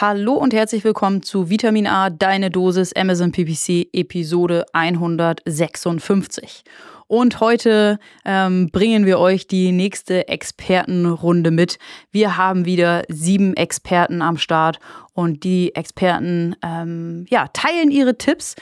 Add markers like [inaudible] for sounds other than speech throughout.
Hallo und herzlich willkommen zu Vitamin A, deine Dosis Amazon PPC Episode 156. Und heute ähm, bringen wir euch die nächste Expertenrunde mit. Wir haben wieder sieben Experten am Start und die Experten ähm, ja, teilen ihre Tipps,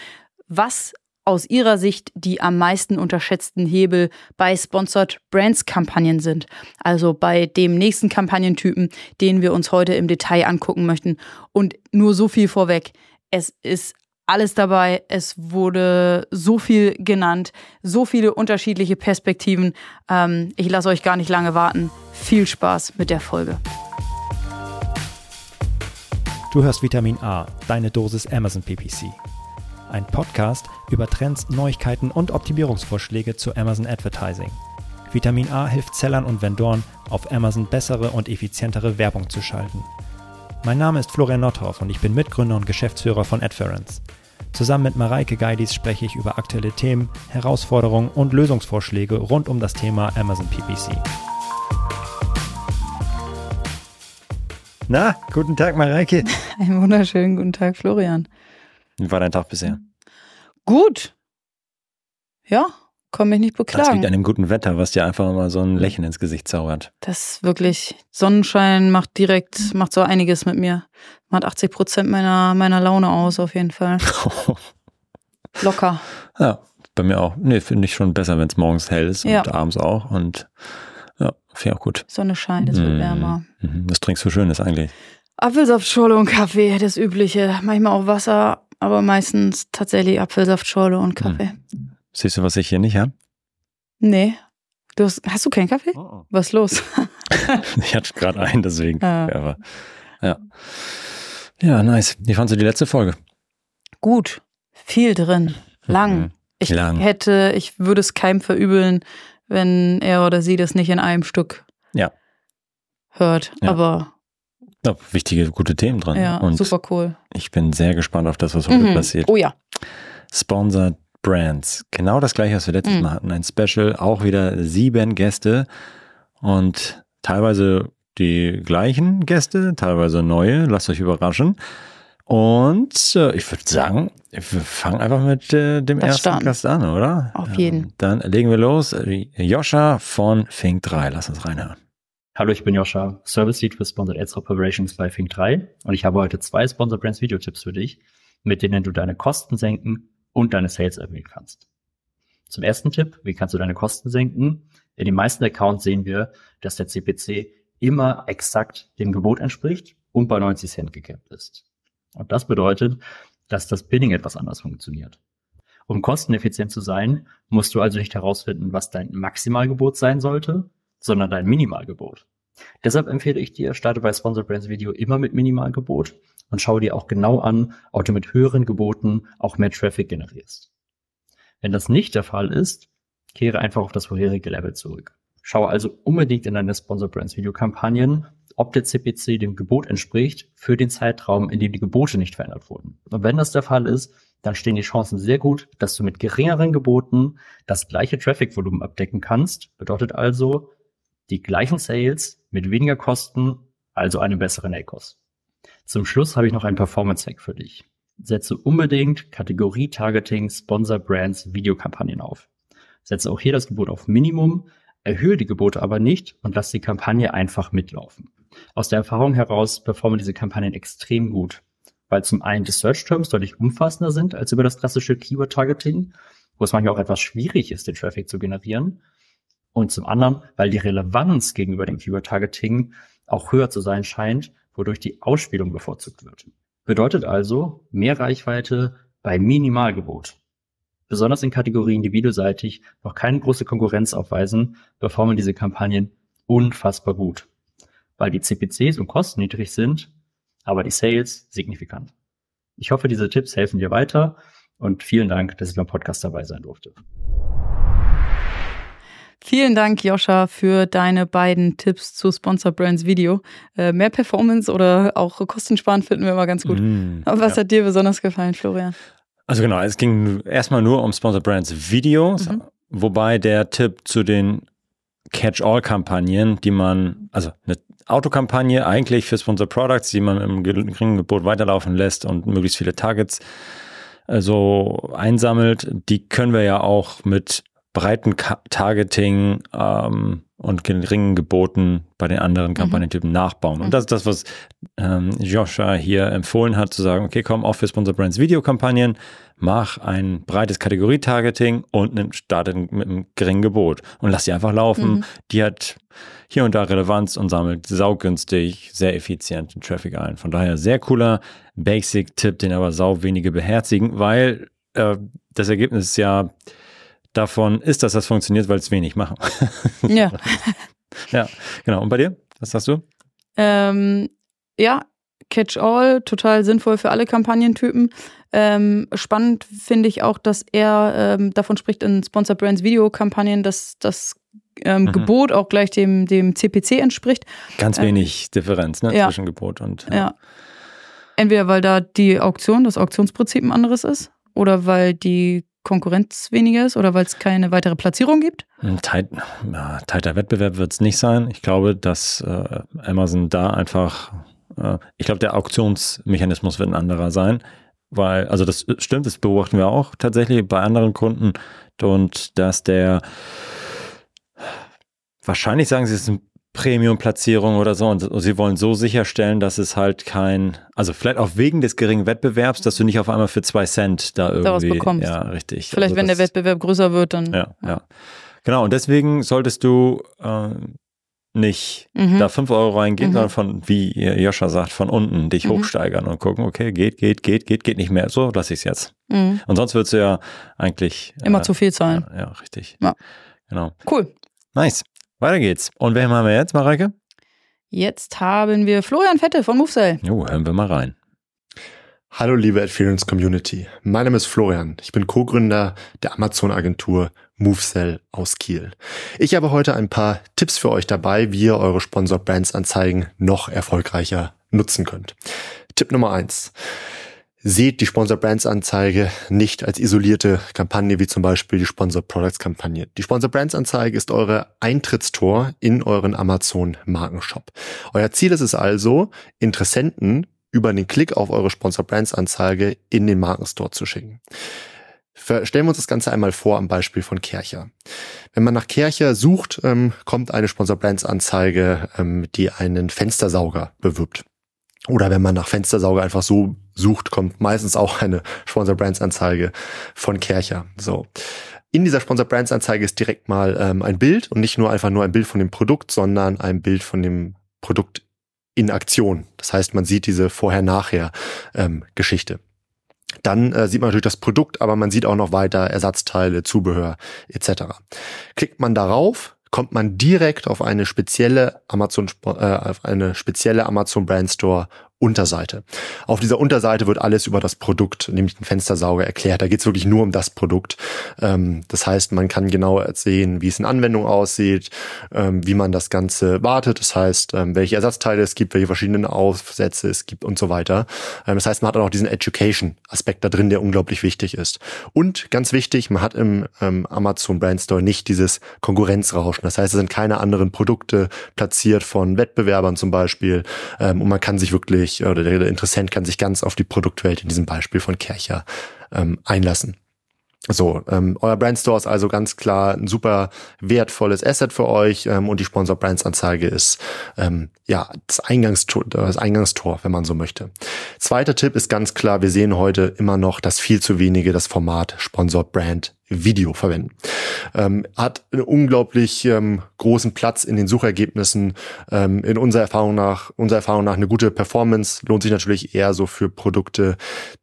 was aus Ihrer Sicht die am meisten unterschätzten Hebel bei Sponsored Brands Kampagnen sind. Also bei dem nächsten Kampagnentypen, den wir uns heute im Detail angucken möchten. Und nur so viel vorweg. Es ist alles dabei. Es wurde so viel genannt, so viele unterschiedliche Perspektiven. Ähm, ich lasse euch gar nicht lange warten. Viel Spaß mit der Folge. Du hörst Vitamin A, deine Dosis Amazon PPC ein Podcast über Trends, Neuigkeiten und Optimierungsvorschläge zu Amazon Advertising. Vitamin A hilft Sellern und Vendoren, auf Amazon bessere und effizientere Werbung zu schalten. Mein Name ist Florian Nothoff und ich bin Mitgründer und Geschäftsführer von Adference. Zusammen mit Mareike Geidis spreche ich über aktuelle Themen, Herausforderungen und Lösungsvorschläge rund um das Thema Amazon PPC. Na, guten Tag, Mareike. Einen wunderschönen guten Tag, Florian. Wie war dein Tag bisher? Gut. Ja, kann mich nicht beklagen. Das liegt an dem guten Wetter, was dir einfach mal so ein Lächeln ins Gesicht zaubert. Das ist wirklich, Sonnenschein macht direkt, macht so einiges mit mir. Macht 80 Prozent meiner, meiner Laune aus, auf jeden Fall. [laughs] Locker. Ja, bei mir auch. Nee, finde ich schon besser, wenn es morgens hell ist ja. und abends auch. Und ja, finde ich auch gut. Sonne scheint, es wird mmh. wärmer. Mhm. Was trinkst du Schönes eigentlich? Apfelsaft, Schorle und Kaffee, das Übliche. Manchmal auch Wasser, aber meistens tatsächlich Apfelsaft, Schorle und Kaffee. Hm. Siehst du, was ich hier nicht habe? Nee. Du hast, hast du keinen Kaffee? Oh, oh. Was ist los? [laughs] ich hatte gerade einen, deswegen. Ah. Aber, ja. Ja, nice. Wie fandest du die letzte Folge? Gut. Viel drin. Lang. Mhm. Ich Lang. hätte, ich würde es keinem verübeln, wenn er oder sie das nicht in einem Stück ja. hört. Ja. Aber ja, wichtige, gute Themen dran. Ja, und super cool. Ich bin sehr gespannt auf das, was heute mhm. passiert. Oh ja. Sponsored Brands. Genau das gleiche, was wir letztes mhm. Mal hatten. Ein Special, auch wieder sieben Gäste und teilweise die gleichen Gäste, teilweise neue. Lasst euch überraschen. Und äh, ich würde sagen, wir fangen einfach mit äh, dem das ersten stand. Gast an, oder? Auf jeden. Ähm, dann legen wir los. Joscha von Fink 3. Lass uns reinhören. Hallo, ich bin Joscha, Service Lead für Sponsored Ads Operations bei Fink3 und ich habe heute zwei Sponsor Brands Videotipps für dich, mit denen du deine Kosten senken und deine Sales erhöhen kannst. Zum ersten Tipp, wie kannst du deine Kosten senken? In den meisten Accounts sehen wir, dass der CPC immer exakt dem Gebot entspricht und bei 90 Cent gecapped ist. Und das bedeutet, dass das Bidding etwas anders funktioniert. Um kosteneffizient zu sein, musst du also nicht herausfinden, was dein Maximalgebot sein sollte, sondern dein Minimalgebot. Deshalb empfehle ich dir, starte bei Sponsor Brands Video immer mit Minimalgebot und schau dir auch genau an, ob du mit höheren Geboten auch mehr Traffic generierst. Wenn das nicht der Fall ist, kehre einfach auf das vorherige Level zurück. Schau also unbedingt in deine Sponsor Brands Video Kampagnen, ob der CPC dem Gebot entspricht für den Zeitraum, in dem die Gebote nicht verändert wurden. Und wenn das der Fall ist, dann stehen die Chancen sehr gut, dass du mit geringeren Geboten das gleiche Traffic-Volumen abdecken kannst. Bedeutet also, die gleichen Sales mit weniger Kosten, also einem besseren ACOS. Zum Schluss habe ich noch einen Performance-Hack für dich. Setze unbedingt Kategorie Targeting Sponsor Brands Videokampagnen auf. Setze auch hier das Gebot auf Minimum, erhöhe die Gebote aber nicht und lass die Kampagne einfach mitlaufen. Aus der Erfahrung heraus performen diese Kampagnen extrem gut, weil zum einen die Search Terms deutlich umfassender sind als über das klassische Keyword Targeting, wo es manchmal auch etwas schwierig ist, den Traffic zu generieren und zum anderen, weil die Relevanz gegenüber dem Keyword-Targeting auch höher zu sein scheint, wodurch die Ausspielung bevorzugt wird. Bedeutet also mehr Reichweite bei Minimalgebot. Besonders in Kategorien, die videoseitig noch keine große Konkurrenz aufweisen, performen diese Kampagnen unfassbar gut. Weil die CPCs und Kosten niedrig sind, aber die Sales signifikant. Ich hoffe, diese Tipps helfen dir weiter und vielen Dank, dass ich beim Podcast dabei sein durfte. Vielen Dank, Joscha, für deine beiden Tipps zu Sponsor Brands Video. Äh, mehr Performance oder auch Kostensparen finden wir immer ganz gut. Mm, Aber was ja. hat dir besonders gefallen, Florian? Also genau, es ging erstmal nur um Sponsor Brands Videos, mhm. wobei der Tipp zu den Catch-all-Kampagnen, die man, also eine Autokampagne eigentlich für Sponsor Products, die man im geringen Gebot weiterlaufen lässt und möglichst viele Targets äh, so einsammelt, die können wir ja auch mit breiten Targeting ähm, und geringen Geboten bei den anderen mhm. Kampagnentypen mhm. nachbauen. Und das ist das, was ähm, Joshua hier empfohlen hat, zu sagen, okay, komm, auch für Sponsor Brands Videokampagnen, mach ein breites Kategorie-Targeting und starte mit einem geringen Gebot und lass die einfach laufen. Mhm. Die hat hier und da Relevanz und sammelt saugünstig, sehr effizient den Traffic ein. Von daher sehr cooler Basic-Tipp, den aber sau wenige beherzigen, weil äh, das Ergebnis ja davon ist, dass das funktioniert, weil es wenig machen. Ja. [laughs] ja, genau. Und bei dir? Was hast du? Ähm, ja, Catch-all, total sinnvoll für alle Kampagnentypen. Ähm, spannend finde ich auch, dass er ähm, davon spricht in Sponsor Brands Videokampagnen, dass das ähm, mhm. Gebot auch gleich dem, dem CPC entspricht. Ganz ähm, wenig Differenz ne, ja. zwischen Gebot und. Ja. ja. Entweder weil da die Auktion, das Auktionsprinzip ein anderes ist, oder weil die Konkurrenz weniger ist oder weil es keine weitere Platzierung gibt? Ein ja, tighter Wettbewerb wird es nicht sein. Ich glaube, dass äh, Amazon da einfach, äh, ich glaube, der Auktionsmechanismus wird ein anderer sein, weil, also das stimmt, das beobachten wir auch tatsächlich bei anderen Kunden und dass der wahrscheinlich sagen sie, es ein Premium-Platzierung oder so. Und sie wollen so sicherstellen, dass es halt kein, also vielleicht auch wegen des geringen Wettbewerbs, dass du nicht auf einmal für zwei Cent da irgendwie. Da was bekommst. Ja, richtig. Vielleicht, also wenn das, der Wettbewerb größer wird, dann. Ja, ja. Genau. Und deswegen solltest du äh, nicht mhm. da fünf Euro reingehen, mhm. sondern von, wie Joscha sagt, von unten dich mhm. hochsteigern und gucken, okay, geht, geht, geht, geht, geht nicht mehr. So lasse ich es jetzt. Mhm. Und sonst würdest du ja eigentlich. Immer äh, zu viel zahlen. Ja, ja richtig. Ja. Genau. Cool. Nice. Weiter geht's. Und wen haben wir jetzt, Mareike? Jetzt haben wir Florian Fette von Movesell. Jo, hören wir mal rein. Hallo liebe Adference Community. Mein Name ist Florian. Ich bin Co-Gründer der Amazon-Agentur Movesell aus Kiel. Ich habe heute ein paar Tipps für euch dabei, wie ihr eure Sponsor-Brands-Anzeigen noch erfolgreicher nutzen könnt. Tipp Nummer eins: seht die Sponsor Brands Anzeige nicht als isolierte Kampagne wie zum Beispiel die Sponsor Products Kampagne. Die Sponsor Brands Anzeige ist eure Eintrittstor in euren Amazon Markenshop. Euer Ziel ist es also, Interessenten über den Klick auf eure Sponsor Brands Anzeige in den Markenstore zu schicken. Stellen wir uns das Ganze einmal vor am Beispiel von Kercher. Wenn man nach Kercher sucht, ähm, kommt eine Sponsor Brands Anzeige, ähm, die einen Fenstersauger bewirbt. Oder wenn man nach Fenstersauger einfach so sucht, kommt meistens auch eine Sponsor Brands Anzeige von Kercher. So. In dieser Sponsor Brands Anzeige ist direkt mal ähm, ein Bild und nicht nur einfach nur ein Bild von dem Produkt, sondern ein Bild von dem Produkt in Aktion. Das heißt, man sieht diese Vorher-Nachher ähm. Dann äh, sieht man natürlich das Produkt, aber man sieht auch noch weiter Ersatzteile, Zubehör etc. Klickt man darauf, kommt man direkt auf eine spezielle Amazon, äh, auf eine spezielle Amazon Brand Store Unterseite. Auf dieser Unterseite wird alles über das Produkt, nämlich den Fenstersauger, erklärt. Da geht es wirklich nur um das Produkt. Ähm, das heißt, man kann genau sehen, wie es in Anwendung aussieht, ähm, wie man das Ganze wartet. Das heißt, ähm, welche Ersatzteile es gibt, welche verschiedenen Aufsätze es gibt und so weiter. Das heißt, man hat auch noch diesen Education-Aspekt da drin, der unglaublich wichtig ist. Und ganz wichtig, man hat im Amazon Brand Store nicht dieses Konkurrenzrauschen. Das heißt, es sind keine anderen Produkte platziert von Wettbewerbern zum Beispiel. Und man kann sich wirklich sich oder der, der Interessent kann sich ganz auf die Produktwelt in diesem Beispiel von Kercher ähm, einlassen. So, ähm, euer Brandstore ist also ganz klar ein super wertvolles Asset für euch ähm, und die Sponsor Brands Anzeige ist ähm, ja das Eingangstor, das Eingangstor, wenn man so möchte. Zweiter Tipp ist ganz klar, wir sehen heute immer noch, dass viel zu wenige das Format Sponsor Brand Video verwenden. Ähm, hat einen unglaublich ähm, großen Platz in den Suchergebnissen. Ähm, in unserer Erfahrung nach, unserer Erfahrung nach eine gute Performance lohnt sich natürlich eher so für Produkte,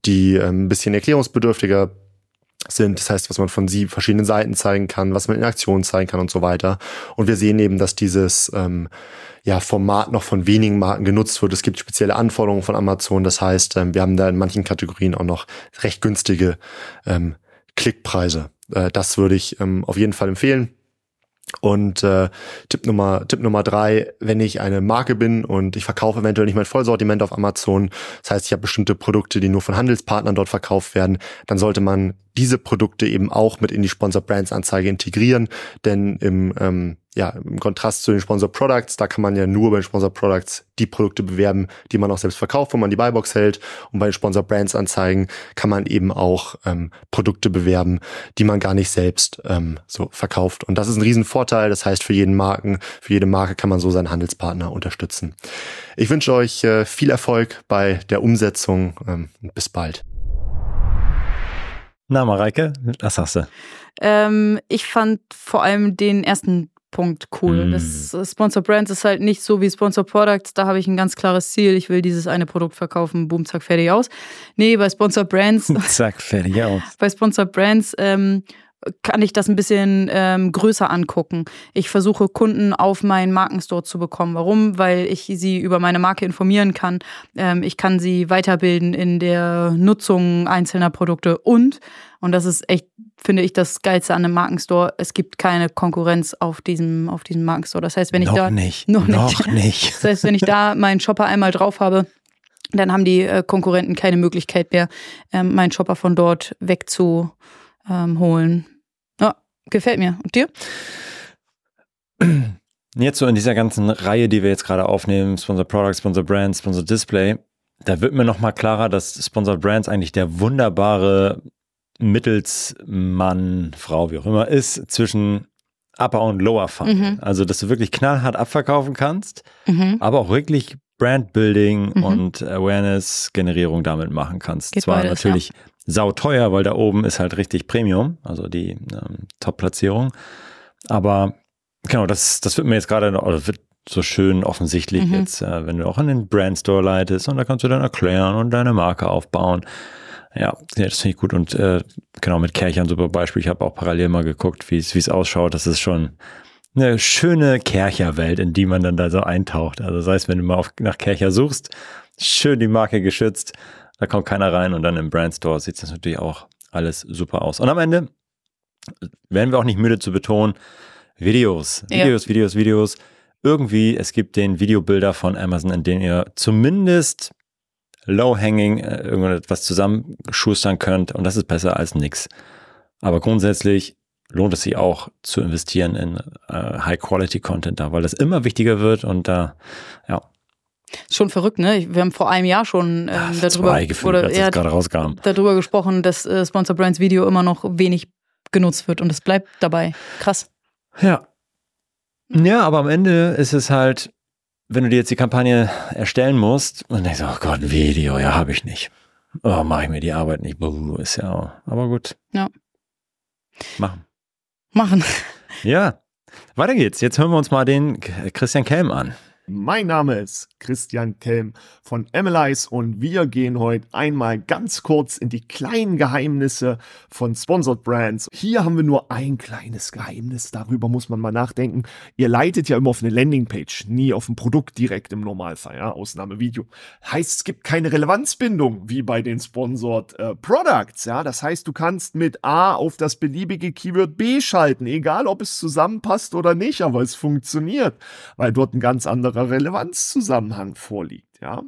die ähm, ein bisschen erklärungsbedürftiger sind. Das heißt, was man von sie verschiedenen Seiten zeigen kann, was man in Aktionen zeigen kann und so weiter. Und wir sehen eben, dass dieses ähm, ja, Format noch von wenigen Marken genutzt wird. Es gibt spezielle Anforderungen von Amazon. Das heißt, ähm, wir haben da in manchen Kategorien auch noch recht günstige ähm, Klickpreise. Äh, das würde ich ähm, auf jeden Fall empfehlen. Und äh, Tipp Nummer Tipp Nummer drei: Wenn ich eine Marke bin und ich verkaufe eventuell nicht mein Vollsortiment auf Amazon, das heißt, ich habe bestimmte Produkte, die nur von Handelspartnern dort verkauft werden, dann sollte man diese Produkte eben auch mit in die Sponsor Brands Anzeige integrieren, denn im ähm, ja, im Kontrast zu den Sponsor Products, da kann man ja nur bei den Sponsor Products die Produkte bewerben, die man auch selbst verkauft, wo man die Buybox hält. Und bei den Sponsor Brands Anzeigen kann man eben auch ähm, Produkte bewerben, die man gar nicht selbst ähm, so verkauft. Und das ist ein Riesenvorteil. Das heißt, für jeden Marken, für jede Marke kann man so seinen Handelspartner unterstützen. Ich wünsche euch äh, viel Erfolg bei der Umsetzung. Ähm, bis bald. Na, Mareike, was sagst du? Ähm, ich fand vor allem den ersten Punkt cool. Mm. Das äh, Sponsor Brands ist halt nicht so wie Sponsor Products. Da habe ich ein ganz klares Ziel. Ich will dieses eine Produkt verkaufen. Boom, zack, fertig aus. Nee, bei Sponsor Brands. [laughs] zack, fertig aus. [laughs] Bei Sponsor Brands ähm, kann ich das ein bisschen ähm, größer angucken. Ich versuche Kunden auf meinen Markenstore zu bekommen. Warum? Weil ich sie über meine Marke informieren kann. Ähm, ich kann sie weiterbilden in der Nutzung einzelner Produkte und und das ist echt, finde ich, das Geilste an einem Markenstore. Es gibt keine Konkurrenz auf diesem, auf diesem Markenstore. Das heißt, wenn ich noch da. Nicht, [laughs] noch, noch nicht. nicht. Das heißt, wenn ich da meinen Shopper einmal drauf habe, dann haben die äh, Konkurrenten keine Möglichkeit mehr, ähm, meinen Shopper von dort wegzuholen. Ja, gefällt mir. Und dir? [clears throat] Jetzt so in dieser ganzen Reihe, die wir jetzt gerade aufnehmen, Sponsor Product, Sponsor Brand, Sponsor Display, da wird mir nochmal klarer, dass Sponsor Brands eigentlich der wunderbare Mittelsmann, Frau, wie auch immer, ist zwischen Upper und Lower Funnel. Mhm. Also, dass du wirklich knallhart abverkaufen kannst, mhm. aber auch wirklich Brandbuilding mhm. und Awareness-Generierung damit machen kannst. Geht Zwar beides, natürlich ja. sauteuer, weil da oben ist halt richtig Premium, also die ähm, Top-Platzierung. Aber genau, das, das wird mir jetzt gerade, oder wird so schön offensichtlich mhm. jetzt, äh, wenn du auch an den Brandstore leitest und da kannst du dann erklären und deine Marke aufbauen. Ja, ja das finde ich gut. Und äh, genau, mit Kerchern super Beispiel. Ich habe auch parallel mal geguckt, wie es ausschaut. Das ist schon eine schöne Kercherwelt, in die man dann da so eintaucht. Also das heißt, wenn du mal auf, nach Kercher suchst, schön die Marke geschützt, da kommt keiner rein und dann im Brandstore sieht es natürlich auch alles super aus. Und am Ende werden wir auch nicht müde zu betonen, Videos, Videos, ja. Videos, Videos. Irgendwie, es gibt den Videobilder von Amazon, in denen ihr zumindest low-hanging äh, irgendwas zusammenschustern könnt und das ist besser als nix. Aber grundsätzlich lohnt es sich auch zu investieren in äh, High-Quality-Content da, weil das immer wichtiger wird und da, äh, ja. Schon verrückt, ne? Wir haben vor einem Jahr schon ähm, Ach, darüber, gefühlt, oder als gerade rauskam. darüber gesprochen, dass äh, Sponsor Brands Video immer noch wenig genutzt wird und es bleibt dabei. Krass. Ja. Ja, aber am Ende ist es halt, wenn du dir jetzt die Kampagne erstellen musst und denkst, oh Gott, ein Video, ja, habe ich nicht. Oh, mache ich mir die Arbeit nicht. Buh, ist ja, auch. aber gut. Ja. Machen. Machen. Ja. Weiter geht's. Jetzt hören wir uns mal den Christian Kelm an. Mein Name ist Christian Kelm von Emilys und wir gehen heute einmal ganz kurz in die kleinen Geheimnisse von Sponsored Brands. Hier haben wir nur ein kleines Geheimnis, darüber muss man mal nachdenken. Ihr leitet ja immer auf eine Landingpage, nie auf ein Produkt direkt im Normalfall, ja, Ausnahme. Heißt, es gibt keine Relevanzbindung wie bei den Sponsored äh, Products, ja. Das heißt, du kannst mit A auf das beliebige Keyword B schalten, egal ob es zusammenpasst oder nicht, aber es funktioniert, weil dort ein ganz anderer anderer Relevanzzusammenhang vorliegt, ja.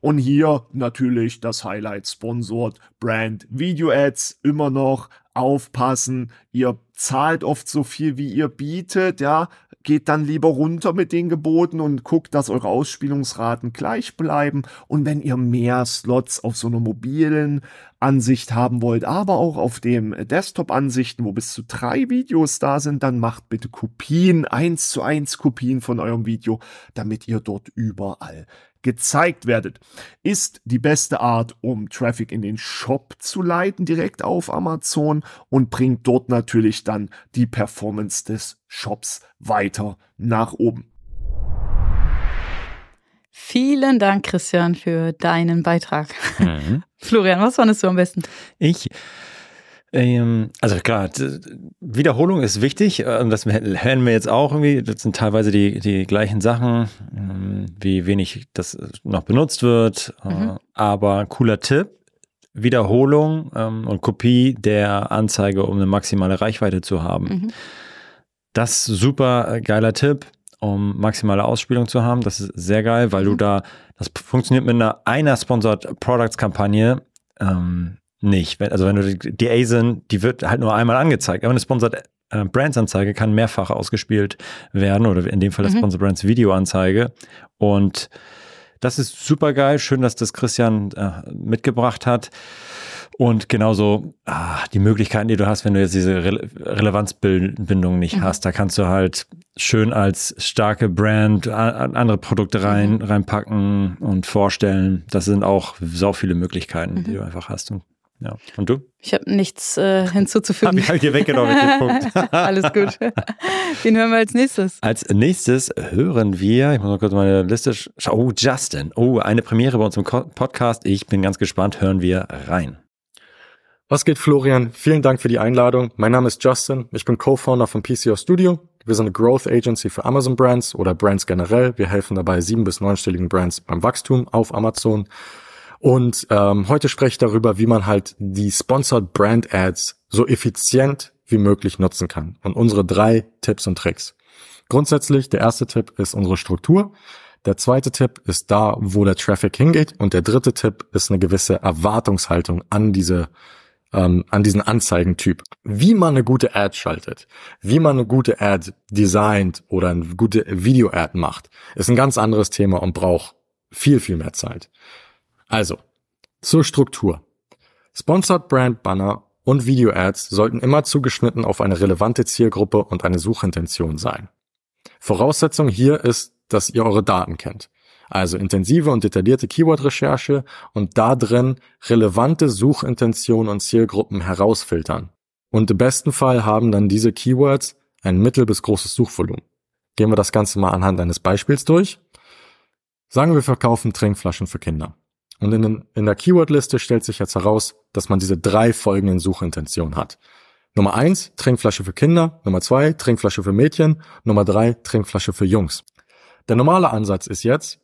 Und hier natürlich das Highlight Sponsored Brand Video Ads immer noch aufpassen. Ihr zahlt oft so viel, wie ihr bietet, ja geht dann lieber runter mit den Geboten und guckt, dass eure Ausspielungsraten gleich bleiben. Und wenn ihr mehr Slots auf so einer mobilen Ansicht haben wollt, aber auch auf dem Desktop-Ansichten, wo bis zu drei Videos da sind, dann macht bitte Kopien, eins zu eins Kopien von eurem Video, damit ihr dort überall gezeigt werdet. Ist die beste Art, um Traffic in den Shop zu leiten, direkt auf Amazon und bringt dort natürlich dann die Performance des Shops weiter nach oben. Vielen Dank, Christian, für deinen Beitrag. Mhm. [laughs] Florian, was fandest du am besten? Ich also klar, Wiederholung ist wichtig. Äh, das hören wir jetzt auch irgendwie. Das sind teilweise die, die gleichen Sachen, ähm, wie wenig das noch benutzt wird. Äh, mhm. Aber cooler Tipp. Wiederholung ähm, und Kopie der Anzeige, um eine maximale Reichweite zu haben. Mhm. Das super geiler Tipp, um maximale Ausspielung zu haben. Das ist sehr geil, weil mhm. du da, das funktioniert mit einer einer Sponsored Products Kampagne. Ähm, nicht. Also wenn du die ASIN, die wird halt nur einmal angezeigt. Aber eine Sponsored äh, Brands-Anzeige kann mehrfach ausgespielt werden oder in dem Fall das Mhm. Sponsor Brands Videoanzeige. Und das ist super geil. Schön, dass das Christian äh, mitgebracht hat. Und genauso ah, die Möglichkeiten, die du hast, wenn du jetzt diese Re Relevanzbindung nicht Mhm. hast, da kannst du halt schön als starke Brand andere Produkte rein, Mhm. reinpacken und vorstellen. Das sind auch so viele Möglichkeiten, Mhm. die du einfach hast. Und, ja. und du? Ich habe nichts äh, [laughs] hinzuzufügen. Hab ich halt dir weggenommen mit dem [laughs] Punkt. Alles gut. Wen hören wir als nächstes? Als nächstes hören wir, ich muss mal kurz meine Liste schauen. Oh, Justin. Oh, eine Premiere bei uns im Podcast. Ich bin ganz gespannt. Hören wir rein. Was geht, Florian? Vielen Dank für die Einladung. Mein Name ist Justin. Ich bin Co-Founder von PCO Studio. Wir sind eine Growth Agency für Amazon Brands oder Brands generell. Wir helfen dabei sieben- bis neunstelligen Brands beim Wachstum auf Amazon. Und ähm, heute spreche ich darüber, wie man halt die Sponsored Brand Ads so effizient wie möglich nutzen kann. Und unsere drei Tipps und Tricks. Grundsätzlich, der erste Tipp ist unsere Struktur. Der zweite Tipp ist da, wo der Traffic hingeht. Und der dritte Tipp ist eine gewisse Erwartungshaltung an diese ähm, an diesen Anzeigentyp. Wie man eine gute Ad schaltet, wie man eine gute Ad designt oder eine gute Video-Ad macht, ist ein ganz anderes Thema und braucht viel, viel mehr Zeit. Also, zur Struktur. Sponsored Brand Banner und Video-Ads sollten immer zugeschnitten auf eine relevante Zielgruppe und eine Suchintention sein. Voraussetzung hier ist, dass ihr eure Daten kennt. Also intensive und detaillierte Keyword-Recherche und da drin relevante Suchintentionen und Zielgruppen herausfiltern. Und im besten Fall haben dann diese Keywords ein mittel- bis großes Suchvolumen. Gehen wir das Ganze mal anhand eines Beispiels durch. Sagen wir verkaufen Trinkflaschen für Kinder. Und in, den, in der Keywordliste stellt sich jetzt heraus, dass man diese drei folgenden Suchintentionen hat. Nummer eins, Trinkflasche für Kinder. Nummer zwei, Trinkflasche für Mädchen. Nummer drei, Trinkflasche für Jungs. Der normale Ansatz ist jetzt,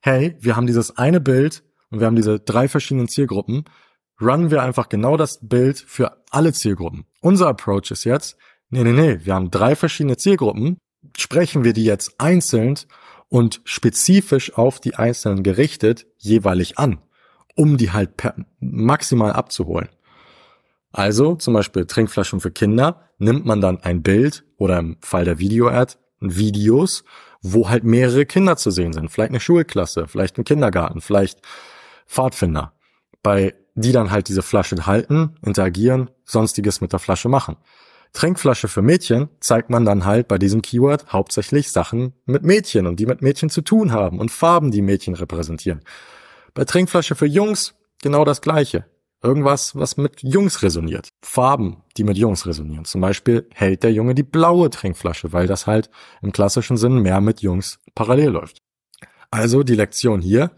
hey, wir haben dieses eine Bild und wir haben diese drei verschiedenen Zielgruppen. Runnen wir einfach genau das Bild für alle Zielgruppen. Unser Approach ist jetzt, nee, nee, nee, wir haben drei verschiedene Zielgruppen. Sprechen wir die jetzt einzeln und spezifisch auf die einzelnen gerichtet jeweilig an, um die halt per maximal abzuholen. Also zum Beispiel Trinkflaschen für Kinder nimmt man dann ein Bild oder im Fall der Video-Ad Videos, wo halt mehrere Kinder zu sehen sind. Vielleicht eine Schulklasse, vielleicht ein Kindergarten, vielleicht Pfadfinder. Bei die dann halt diese Flasche halten, interagieren, sonstiges mit der Flasche machen. Trinkflasche für Mädchen zeigt man dann halt bei diesem Keyword hauptsächlich Sachen mit Mädchen und die mit Mädchen zu tun haben und Farben, die Mädchen repräsentieren. Bei Trinkflasche für Jungs genau das gleiche. Irgendwas, was mit Jungs resoniert. Farben, die mit Jungs resonieren. Zum Beispiel hält der Junge die blaue Trinkflasche, weil das halt im klassischen Sinn mehr mit Jungs parallel läuft. Also die Lektion hier,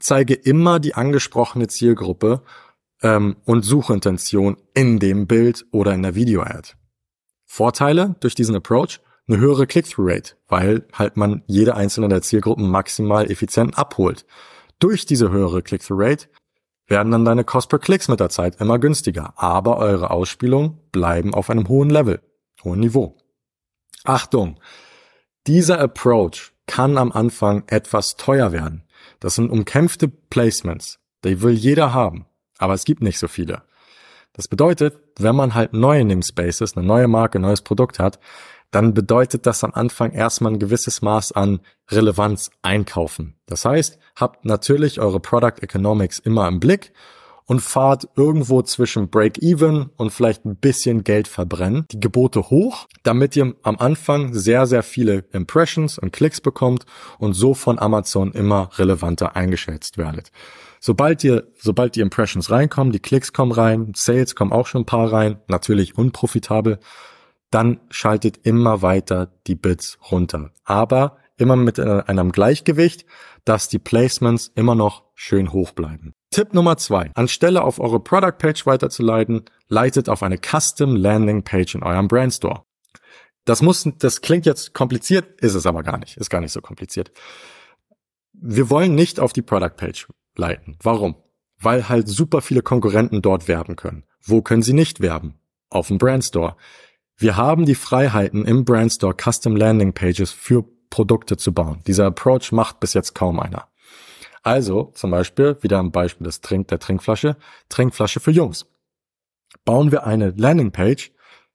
zeige immer die angesprochene Zielgruppe ähm, und Suchintention in dem Bild oder in der Video-Ad. Vorteile durch diesen Approach, eine höhere Click-Through-Rate, weil halt man jede einzelne der Zielgruppen maximal effizient abholt. Durch diese höhere Click-Through-Rate werden dann deine Cost per Klicks mit der Zeit immer günstiger, aber eure Ausspielungen bleiben auf einem hohen Level, hohen Niveau. Achtung! Dieser Approach kann am Anfang etwas teuer werden. Das sind umkämpfte Placements. Die will jeder haben, aber es gibt nicht so viele. Das bedeutet, wenn man halt neu in dem Space ist, eine neue Marke, ein neues Produkt hat, dann bedeutet das am Anfang erstmal ein gewisses Maß an Relevanz einkaufen. Das heißt, habt natürlich eure Product Economics immer im Blick und fahrt irgendwo zwischen Break-Even und vielleicht ein bisschen Geld verbrennen, die Gebote hoch, damit ihr am Anfang sehr, sehr viele Impressions und Klicks bekommt und so von Amazon immer relevanter eingeschätzt werdet. Sobald ihr, sobald die Impressions reinkommen, die Klicks kommen rein, Sales kommen auch schon ein paar rein, natürlich unprofitabel, dann schaltet immer weiter die Bits runter. Aber immer mit einem Gleichgewicht, dass die Placements immer noch schön hoch bleiben. Tipp Nummer zwei. Anstelle auf eure Product Page weiterzuleiten, leitet auf eine Custom Landing Page in eurem Brand Store. Das muss, das klingt jetzt kompliziert, ist es aber gar nicht. Ist gar nicht so kompliziert. Wir wollen nicht auf die Product Page leiten. Warum? Weil halt super viele Konkurrenten dort werben können. Wo können sie nicht werben? Auf dem Brand Store. Wir haben die Freiheiten im Brand Store Custom Landing Pages für Produkte zu bauen. Dieser Approach macht bis jetzt kaum einer. Also zum Beispiel, wieder am Beispiel des Trink der Trinkflasche, Trinkflasche für Jungs. Bauen wir eine Landingpage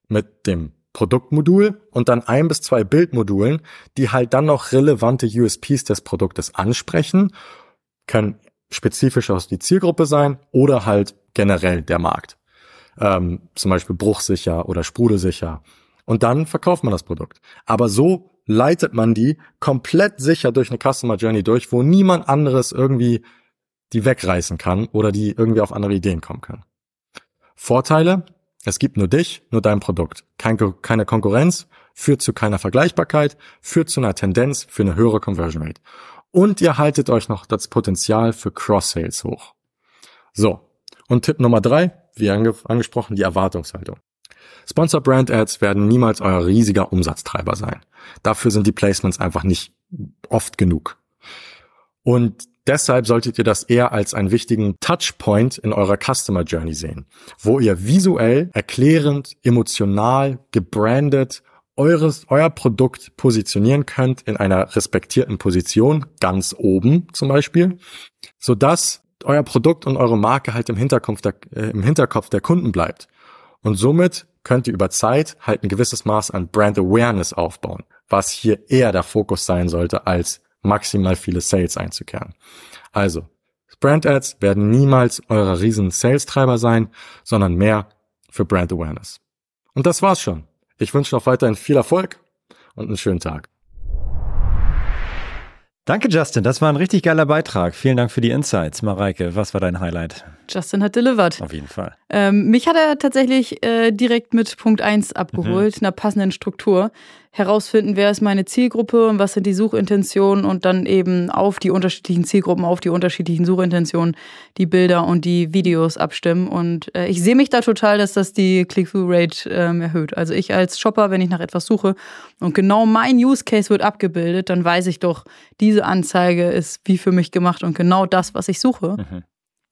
mit dem Produktmodul und dann ein bis zwei Bildmodulen, die halt dann noch relevante USPs des Produktes ansprechen, können spezifisch aus die Zielgruppe sein oder halt generell der Markt. Ähm, zum Beispiel bruchsicher oder sprudelsicher. Und dann verkauft man das Produkt. Aber so leitet man die komplett sicher durch eine Customer Journey durch, wo niemand anderes irgendwie die wegreißen kann oder die irgendwie auf andere Ideen kommen kann. Vorteile, es gibt nur dich, nur dein Produkt. Kein, keine Konkurrenz, führt zu keiner Vergleichbarkeit, führt zu einer Tendenz für eine höhere Conversion Rate. Und ihr haltet euch noch das Potenzial für Cross-Sales hoch. So. Und Tipp Nummer drei, wie ange angesprochen, die Erwartungshaltung. Sponsor Brand Ads werden niemals euer riesiger Umsatztreiber sein. Dafür sind die Placements einfach nicht oft genug. Und Deshalb solltet ihr das eher als einen wichtigen Touchpoint in eurer Customer Journey sehen, wo ihr visuell, erklärend, emotional, gebrandet eures, euer Produkt positionieren könnt in einer respektierten Position, ganz oben zum Beispiel, sodass euer Produkt und eure Marke halt im Hinterkopf der, äh, im Hinterkopf der Kunden bleibt. Und somit könnt ihr über Zeit halt ein gewisses Maß an Brand Awareness aufbauen, was hier eher der Fokus sein sollte als maximal viele Sales einzukehren. Also, Brand Ads werden niemals eurer riesen Sales-Treiber sein, sondern mehr für Brand Awareness. Und das war's schon. Ich wünsche noch weiterhin viel Erfolg und einen schönen Tag. Danke, Justin. Das war ein richtig geiler Beitrag. Vielen Dank für die Insights. Mareike, was war dein Highlight? Justin hat delivered. Auf jeden Fall. Ähm, mich hat er tatsächlich äh, direkt mit Punkt 1 abgeholt, mhm. einer passenden Struktur herausfinden, wer ist meine Zielgruppe und was sind die Suchintentionen und dann eben auf die unterschiedlichen Zielgruppen, auf die unterschiedlichen Suchintentionen die Bilder und die Videos abstimmen. Und äh, ich sehe mich da total, dass das die Click-Through-Rate ähm, erhöht. Also ich als Shopper, wenn ich nach etwas suche und genau mein Use Case wird abgebildet, dann weiß ich doch, diese Anzeige ist wie für mich gemacht und genau das, was ich suche. Mhm.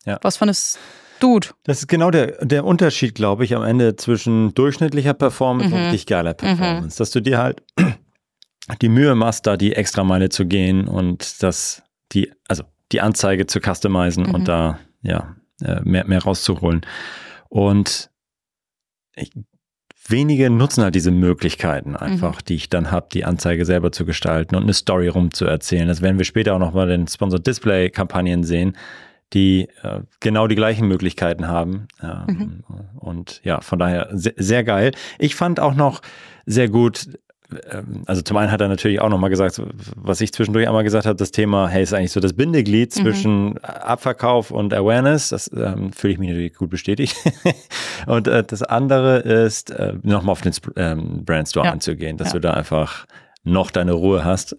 Ja. Was fandest Dude. Das ist genau der, der Unterschied, glaube ich, am Ende zwischen durchschnittlicher Performance mhm. und richtig geiler Performance. Mhm. Dass du dir halt [clears throat] die Mühe machst, da die extra Meile zu gehen und das, die, also die Anzeige zu customizen mhm. und da, ja, äh, mehr, mehr rauszuholen. Und ich, wenige nutzen halt diese Möglichkeiten einfach, mhm. die ich dann habe, die Anzeige selber zu gestalten und eine Story rumzuerzählen. Das werden wir später auch noch mal in Sponsored Display Kampagnen sehen die äh, genau die gleichen Möglichkeiten haben. Ähm, mhm. Und ja, von daher sehr, sehr geil. Ich fand auch noch sehr gut, ähm, also zum einen hat er natürlich auch nochmal gesagt, was ich zwischendurch einmal gesagt habe, das Thema, hey, ist eigentlich so das Bindeglied mhm. zwischen Abverkauf und Awareness. Das ähm, fühle ich mich natürlich gut bestätigt. [laughs] und äh, das andere ist, äh, nochmal auf den ähm, Brand Store ja. einzugehen, dass ja. du da einfach noch deine Ruhe hast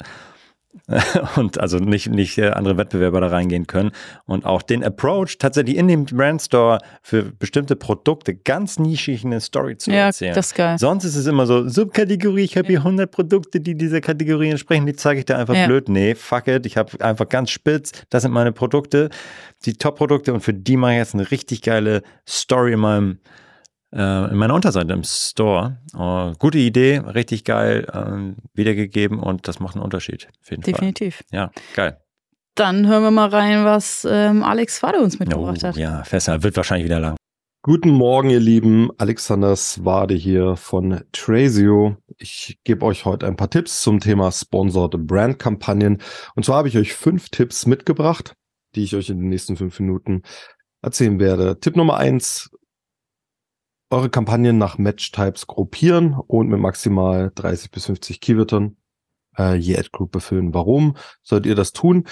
[laughs] und also nicht, nicht äh, andere Wettbewerber da reingehen können. Und auch den Approach tatsächlich in dem Brandstore für bestimmte Produkte ganz nischig eine Story zu ja, erzählen. Das ist geil. Sonst ist es immer so, Subkategorie, ich habe hier 100 Produkte, die dieser Kategorie entsprechen, die zeige ich dir einfach ja. blöd. Nee, fuck it, ich habe einfach ganz spitz, das sind meine Produkte, die Top-Produkte und für die mache ich jetzt eine richtig geile Story in meinem in meiner Unterseite im Store. Uh, gute Idee, richtig geil äh, wiedergegeben und das macht einen Unterschied. Auf jeden Definitiv. Fall. Ja, geil. Dann hören wir mal rein, was ähm, Alex Fade uns mitgebracht oh, hat. Ja, festhalten, wird wahrscheinlich wieder lang. Guten Morgen, ihr Lieben. Alexander Swade hier von Trazio. Ich gebe euch heute ein paar Tipps zum Thema Sponsored Brand Kampagnen. Und zwar habe ich euch fünf Tipps mitgebracht, die ich euch in den nächsten fünf Minuten erzählen werde. Tipp Nummer eins, eure Kampagnen nach Match-Types gruppieren und mit maximal 30 bis 50 Keywörtern äh, je Ad-Group befüllen. Warum solltet ihr das tun?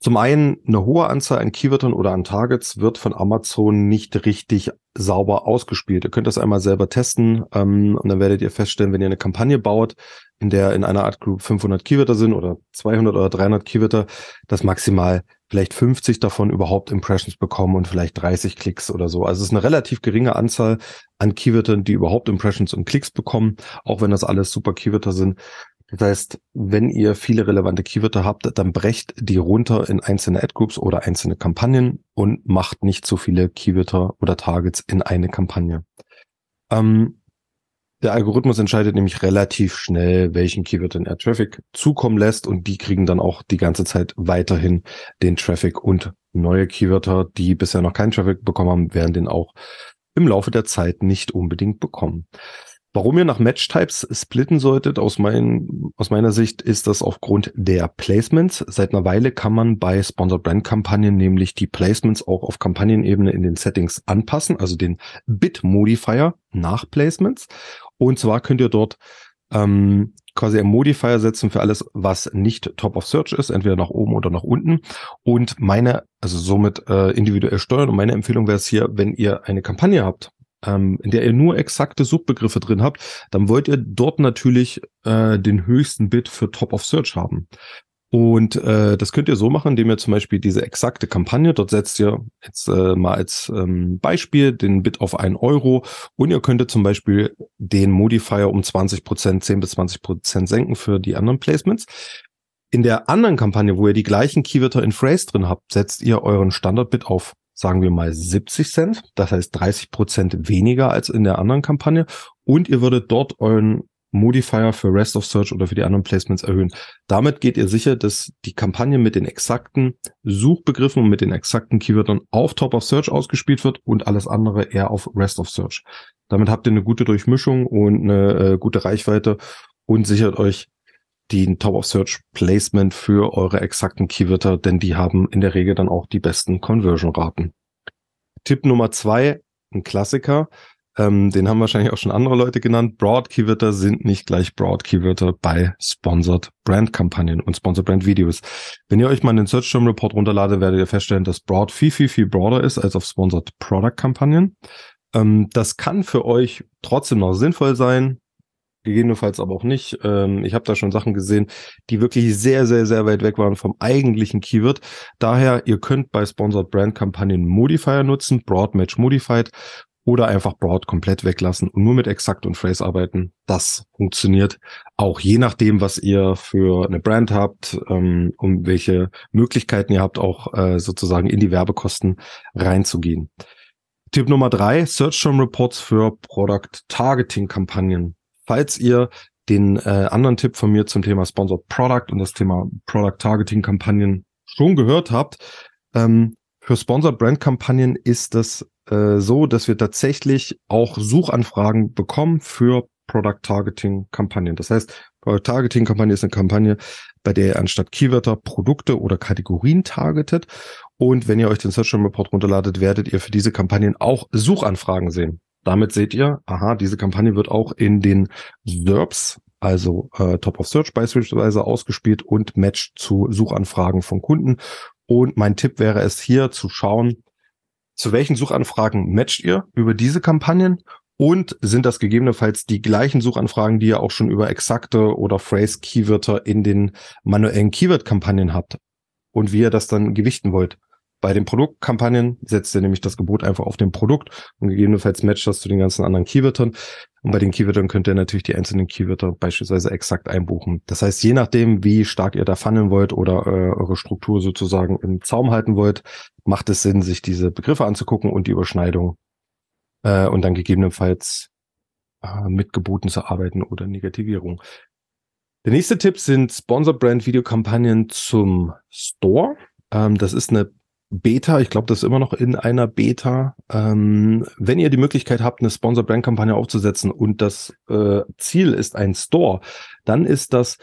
Zum einen, eine hohe Anzahl an Keywörtern oder an Targets wird von Amazon nicht richtig sauber ausgespielt. Ihr könnt das einmal selber testen ähm, und dann werdet ihr feststellen, wenn ihr eine Kampagne baut, in der in einer Art Group 500 Keywörter sind oder 200 oder 300 Keywörter, dass maximal vielleicht 50 davon überhaupt Impressions bekommen und vielleicht 30 Klicks oder so. Also es ist eine relativ geringe Anzahl an Keywörtern, die überhaupt Impressions und Klicks bekommen, auch wenn das alles super Keywörter sind. Das heißt, wenn ihr viele relevante Keywörter habt, dann brecht die runter in einzelne Ad-Groups oder einzelne Kampagnen und macht nicht so viele Keywörter oder Targets in eine Kampagne. Ähm, der Algorithmus entscheidet nämlich relativ schnell, welchen Keywörtern er Traffic zukommen lässt und die kriegen dann auch die ganze Zeit weiterhin den Traffic und neue Keywörter, die bisher noch keinen Traffic bekommen haben, werden den auch im Laufe der Zeit nicht unbedingt bekommen. Warum ihr nach Match-Types splitten solltet, aus, mein, aus meiner Sicht, ist das aufgrund der Placements. Seit einer Weile kann man bei Sponsored Brand Kampagnen nämlich die Placements auch auf Kampagnenebene in den Settings anpassen, also den Bit Modifier nach Placements. Und zwar könnt ihr dort ähm, quasi ein Modifier setzen für alles, was nicht Top of Search ist, entweder nach oben oder nach unten. Und meine, also somit äh, individuell steuern. Und meine Empfehlung wäre es hier, wenn ihr eine Kampagne habt, ähm, in der ihr nur exakte Suchbegriffe drin habt, dann wollt ihr dort natürlich äh, den höchsten Bit für Top of Search haben. Und äh, das könnt ihr so machen, indem ihr zum Beispiel diese exakte Kampagne, dort setzt ihr jetzt äh, mal als ähm, Beispiel den Bit auf einen Euro und ihr könntet zum Beispiel den Modifier um 20 Prozent, 10 bis 20 Prozent senken für die anderen Placements. In der anderen Kampagne, wo ihr die gleichen Keywörter in Phrase drin habt, setzt ihr euren Standard-Bit auf sagen wir mal 70 Cent, das heißt 30 Prozent weniger als in der anderen Kampagne und ihr würdet dort euren Modifier für Rest of Search oder für die anderen Placements erhöhen. Damit geht ihr sicher, dass die Kampagne mit den exakten Suchbegriffen und mit den exakten Keywörtern auf Top of Search ausgespielt wird und alles andere eher auf Rest of Search. Damit habt ihr eine gute Durchmischung und eine äh, gute Reichweite und sichert euch die Top of Search Placement für eure exakten Keywörter, denn die haben in der Regel dann auch die besten Conversion-Raten. Tipp Nummer zwei, ein Klassiker, ähm, den haben wahrscheinlich auch schon andere Leute genannt. Broad Keywörter sind nicht gleich Broad Keywörter bei Sponsored Brand Kampagnen und Sponsored Brand Videos. Wenn ihr euch mal den Search Term Report runterladet, werdet ihr feststellen, dass Broad viel, viel, viel broader ist als auf Sponsored Product Kampagnen. Ähm, das kann für euch trotzdem noch sinnvoll sein gegebenenfalls aber auch nicht. Ähm, ich habe da schon Sachen gesehen, die wirklich sehr, sehr, sehr weit weg waren vom eigentlichen Keyword. Daher, ihr könnt bei Sponsored Brand Kampagnen Modifier nutzen, Broad Match Modified oder einfach Broad komplett weglassen und nur mit Exakt und Phrase arbeiten. Das funktioniert auch je nachdem, was ihr für eine Brand habt, ähm, um welche Möglichkeiten ihr habt, auch äh, sozusagen in die Werbekosten reinzugehen. Tipp Nummer drei, Search Term Reports für Product Targeting Kampagnen. Falls ihr den äh, anderen Tipp von mir zum Thema Sponsored Product und das Thema Product Targeting Kampagnen schon gehört habt, ähm, für Sponsored Brand Kampagnen ist das äh, so, dass wir tatsächlich auch Suchanfragen bekommen für Product Targeting Kampagnen. Das heißt, Product Targeting Kampagne ist eine Kampagne, bei der ihr anstatt Keywörter Produkte oder Kategorien targetet. Und wenn ihr euch den Search Report runterladet, werdet ihr für diese Kampagnen auch Suchanfragen sehen. Damit seht ihr, aha, diese Kampagne wird auch in den SERPs, also äh, Top of Search beispielsweise ausgespielt und matcht zu Suchanfragen von Kunden. Und mein Tipp wäre es hier zu schauen, zu welchen Suchanfragen matcht ihr über diese Kampagnen und sind das gegebenenfalls die gleichen Suchanfragen, die ihr auch schon über exakte oder Phrase-Keywörter in den manuellen Keyword-Kampagnen habt und wie ihr das dann gewichten wollt. Bei den Produktkampagnen setzt ihr nämlich das Gebot einfach auf dem Produkt und gegebenenfalls matcht das zu den ganzen anderen Keywörtern. Und bei den Keywörtern könnt ihr natürlich die einzelnen Keywörter beispielsweise exakt einbuchen. Das heißt, je nachdem, wie stark ihr da funneln wollt oder äh, eure Struktur sozusagen im Zaum halten wollt, macht es Sinn, sich diese Begriffe anzugucken und die Überschneidung äh, und dann gegebenenfalls äh, mit Geboten zu arbeiten oder Negativierung. Der nächste Tipp sind Sponsor Brand Videokampagnen zum Store. Ähm, das ist eine Beta, ich glaube, das ist immer noch in einer Beta. Ähm, wenn ihr die Möglichkeit habt, eine Sponsor Brand Kampagne aufzusetzen und das äh, Ziel ist ein Store, dann ist das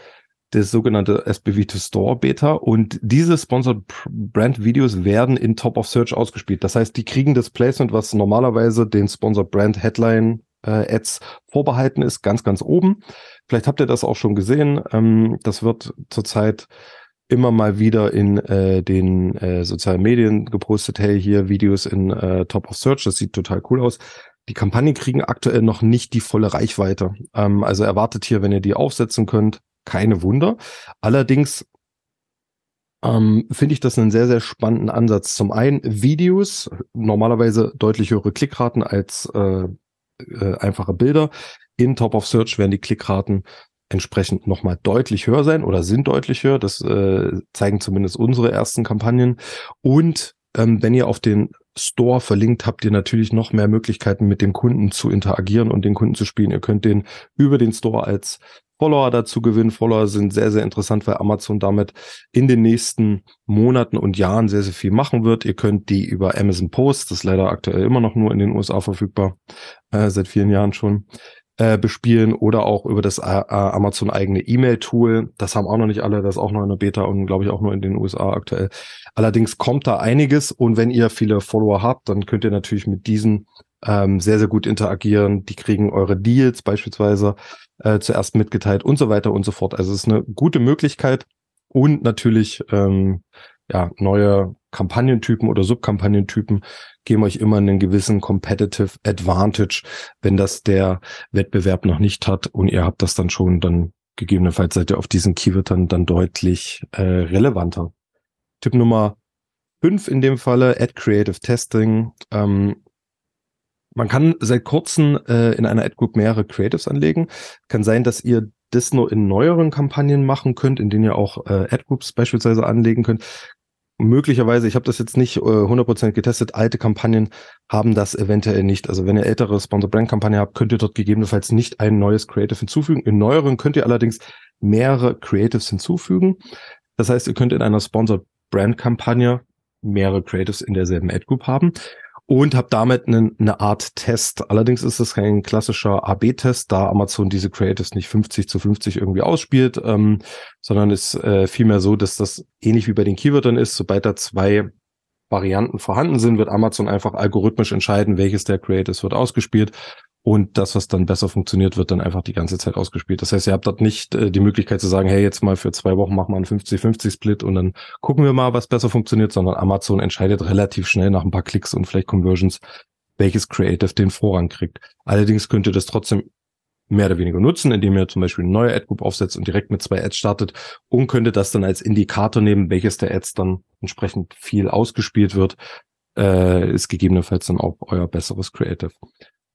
das sogenannte SBV2 Store Beta und diese Sponsored Brand Videos werden in Top of Search ausgespielt. Das heißt, die kriegen das Placement, was normalerweise den Sponsored Brand Headline äh, Ads vorbehalten ist, ganz, ganz oben. Vielleicht habt ihr das auch schon gesehen. Ähm, das wird zurzeit immer mal wieder in äh, den äh, sozialen Medien gepostet, hey, hier Videos in äh, Top of Search, das sieht total cool aus. Die Kampagnen kriegen aktuell noch nicht die volle Reichweite. Ähm, also erwartet hier, wenn ihr die aufsetzen könnt, keine Wunder. Allerdings ähm, finde ich das einen sehr, sehr spannenden Ansatz. Zum einen Videos, normalerweise deutlich höhere Klickraten als äh, äh, einfache Bilder. In Top of Search werden die Klickraten entsprechend nochmal deutlich höher sein oder sind deutlich höher. Das äh, zeigen zumindest unsere ersten Kampagnen. Und ähm, wenn ihr auf den Store verlinkt, habt ihr natürlich noch mehr Möglichkeiten, mit dem Kunden zu interagieren und den Kunden zu spielen. Ihr könnt den über den Store als Follower dazu gewinnen. Follower sind sehr, sehr interessant, weil Amazon damit in den nächsten Monaten und Jahren sehr, sehr viel machen wird. Ihr könnt die über Amazon Post, das ist leider aktuell immer noch nur in den USA verfügbar, äh, seit vielen Jahren schon, äh, bespielen oder auch über das äh, Amazon eigene E-Mail-Tool. Das haben auch noch nicht alle, das ist auch noch in der Beta und glaube ich auch nur in den USA aktuell. Allerdings kommt da einiges und wenn ihr viele Follower habt, dann könnt ihr natürlich mit diesen ähm, sehr, sehr gut interagieren. Die kriegen eure Deals beispielsweise äh, zuerst mitgeteilt und so weiter und so fort. Also es ist eine gute Möglichkeit und natürlich ähm, ja, neue Kampagnentypen oder Subkampagnentypen geben euch immer einen gewissen Competitive Advantage, wenn das der Wettbewerb noch nicht hat und ihr habt das dann schon, dann gegebenenfalls seid ihr auf diesen Keyword dann, dann deutlich äh, relevanter. Tipp Nummer fünf in dem Falle, Ad Creative Testing. Ähm, man kann seit kurzem äh, in einer Ad Group mehrere Creatives anlegen. Kann sein, dass ihr das nur in neueren Kampagnen machen könnt, in denen ihr auch äh, Ad Groups beispielsweise anlegen könnt möglicherweise, ich habe das jetzt nicht äh, 100% getestet, alte Kampagnen haben das eventuell nicht. Also wenn ihr ältere Sponsor Brand Kampagne habt, könnt ihr dort gegebenenfalls nicht ein neues Creative hinzufügen. In neueren könnt ihr allerdings mehrere Creatives hinzufügen. Das heißt, ihr könnt in einer Sponsor Brand Kampagne mehrere Creatives in derselben Ad Group haben und habe damit eine, eine Art Test. Allerdings ist es kein klassischer AB-Test, da Amazon diese Creatives nicht 50 zu 50 irgendwie ausspielt, ähm, sondern ist äh, vielmehr so, dass das ähnlich wie bei den Keywörtern ist, sobald da zwei Varianten vorhanden sind, wird Amazon einfach algorithmisch entscheiden, welches der Creatives wird ausgespielt und das, was dann besser funktioniert, wird dann einfach die ganze Zeit ausgespielt. Das heißt, ihr habt dort nicht äh, die Möglichkeit zu sagen, hey, jetzt mal für zwei Wochen machen wir einen 50-50-Split und dann gucken wir mal, was besser funktioniert, sondern Amazon entscheidet relativ schnell nach ein paar Klicks und vielleicht Conversions, welches Creative den Vorrang kriegt. Allerdings könnt ihr das trotzdem mehr oder weniger nutzen, indem ihr zum Beispiel eine neue Ad-Group aufsetzt und direkt mit zwei Ads startet und könntet das dann als Indikator nehmen, welches der Ads dann entsprechend viel ausgespielt wird, äh, ist gegebenenfalls dann auch euer besseres Creative.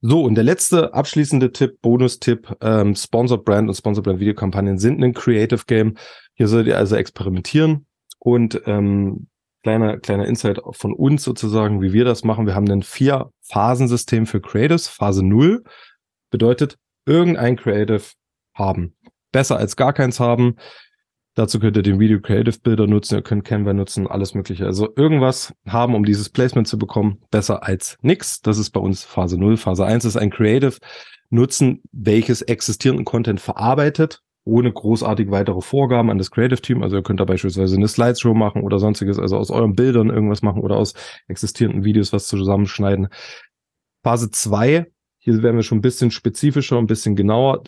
So, und der letzte abschließende Tipp, Bonustipp, ähm, Sponsored Brand und Sponsored Brand Videokampagnen sind ein Creative Game. Hier solltet ihr also experimentieren und ähm, kleiner, kleiner Insight von uns sozusagen, wie wir das machen. Wir haben ein Vier-Phasen-System für Creatives. Phase 0 bedeutet irgendein Creative haben. Besser als gar keins haben. Dazu könnt ihr den Video Creative Builder nutzen, ihr könnt Canva nutzen, alles mögliche. Also irgendwas haben, um dieses Placement zu bekommen, besser als nix. Das ist bei uns Phase 0. Phase 1 ist ein Creative nutzen, welches existierenden Content verarbeitet, ohne großartig weitere Vorgaben an das Creative Team. Also ihr könnt da beispielsweise eine Slideshow machen oder sonstiges, also aus euren Bildern irgendwas machen oder aus existierenden Videos was zusammenschneiden. Phase 2 hier werden wir schon ein bisschen spezifischer, ein bisschen genauer.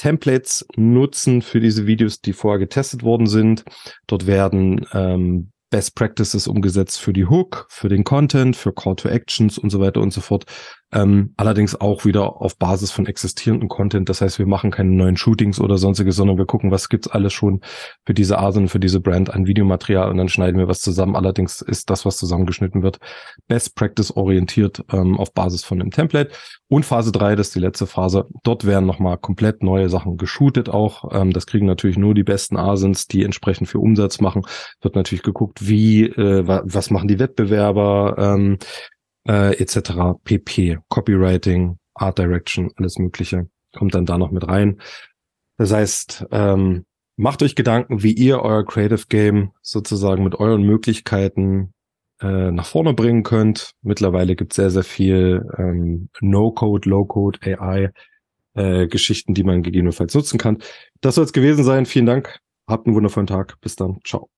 Templates nutzen für diese Videos, die vorher getestet worden sind. Dort werden ähm, Best Practices umgesetzt für die Hook, für den Content, für Call to Actions und so weiter und so fort. Ähm, allerdings auch wieder auf Basis von existierenden Content. Das heißt, wir machen keine neuen Shootings oder sonstiges, sondern wir gucken, was gibt's alles schon für diese und für diese Brand an Videomaterial und dann schneiden wir was zusammen. Allerdings ist das, was zusammengeschnitten wird, Best Practice orientiert ähm, auf Basis von einem Template. Und Phase drei, das ist die letzte Phase. Dort werden nochmal komplett neue Sachen geshootet auch. Ähm, das kriegen natürlich nur die besten Asins, die entsprechend für Umsatz machen. Wird natürlich geguckt, wie, äh, was machen die Wettbewerber, ähm, äh, etc. pp. Copywriting, Art Direction, alles Mögliche kommt dann da noch mit rein. Das heißt, ähm, macht euch Gedanken, wie ihr euer Creative Game sozusagen mit euren Möglichkeiten äh, nach vorne bringen könnt. Mittlerweile gibt es sehr, sehr viel ähm, No-Code, Low-Code, AI äh, Geschichten, die man gegebenenfalls nutzen kann. Das soll es gewesen sein. Vielen Dank. Habt einen wundervollen Tag. Bis dann. Ciao.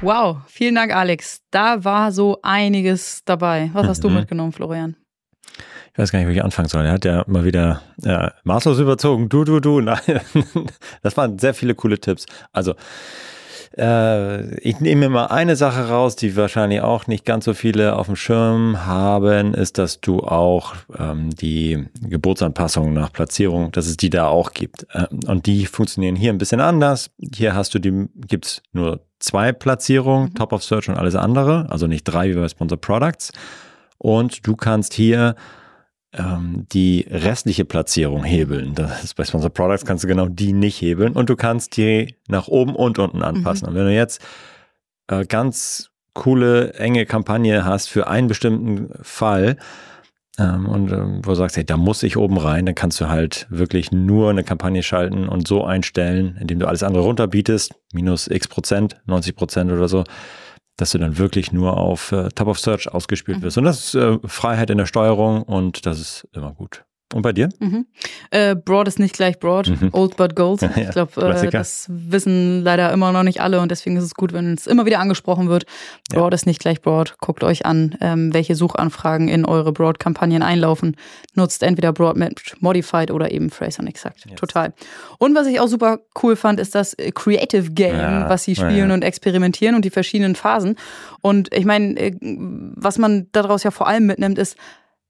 Wow, vielen Dank, Alex. Da war so einiges dabei. Was hast mhm. du mitgenommen, Florian? Ich weiß gar nicht, wo ich anfangen soll. Er hat ja mal wieder ja, maßlos überzogen. Du, du, du. [laughs] Nein. Das waren sehr viele coole Tipps. Also, äh, ich nehme mal eine Sache raus, die wahrscheinlich auch nicht ganz so viele auf dem Schirm haben, ist, dass du auch ähm, die Geburtsanpassungen nach Platzierung, dass es die da auch gibt. Äh, und die funktionieren hier ein bisschen anders. Hier hast du die, gibt's nur zwei Platzierungen, mhm. Top of Search und alles andere, also nicht drei wie bei Sponsor Products. Und du kannst hier ähm, die restliche Platzierung hebeln. Das ist bei Sponsor Products kannst du genau die nicht hebeln und du kannst die nach oben und unten anpassen. Mhm. Und wenn du jetzt äh, ganz coole, enge Kampagne hast für einen bestimmten Fall, und ähm, wo du sagst, hey, da muss ich oben rein, dann kannst du halt wirklich nur eine Kampagne schalten und so einstellen, indem du alles andere runterbietest, minus x Prozent, 90 Prozent oder so, dass du dann wirklich nur auf äh, Top of Search ausgespielt mhm. wirst. Und das ist äh, Freiheit in der Steuerung und das ist immer gut. Und bei dir? Mhm. Äh, broad ist nicht gleich broad, Mhm. old but gold. [laughs] Ja, ich glaube, äh, das wissen leider immer noch nicht alle und deswegen ist es gut, wenn es immer wieder angesprochen wird. Broad ist nicht gleich broad. Guckt euch an, ähm, welche Suchanfragen in eure Broad-Kampagnen einlaufen. Nutzt entweder Broad Match Modified oder eben Phrase und Exact. Total. Und was ich auch super cool fand, ist das Creative Game, Ja, was sie ja, spielen ja. und experimentieren und die verschiedenen Phasen. Und ich meine, äh, was man daraus ja vor allem mitnimmt, ist,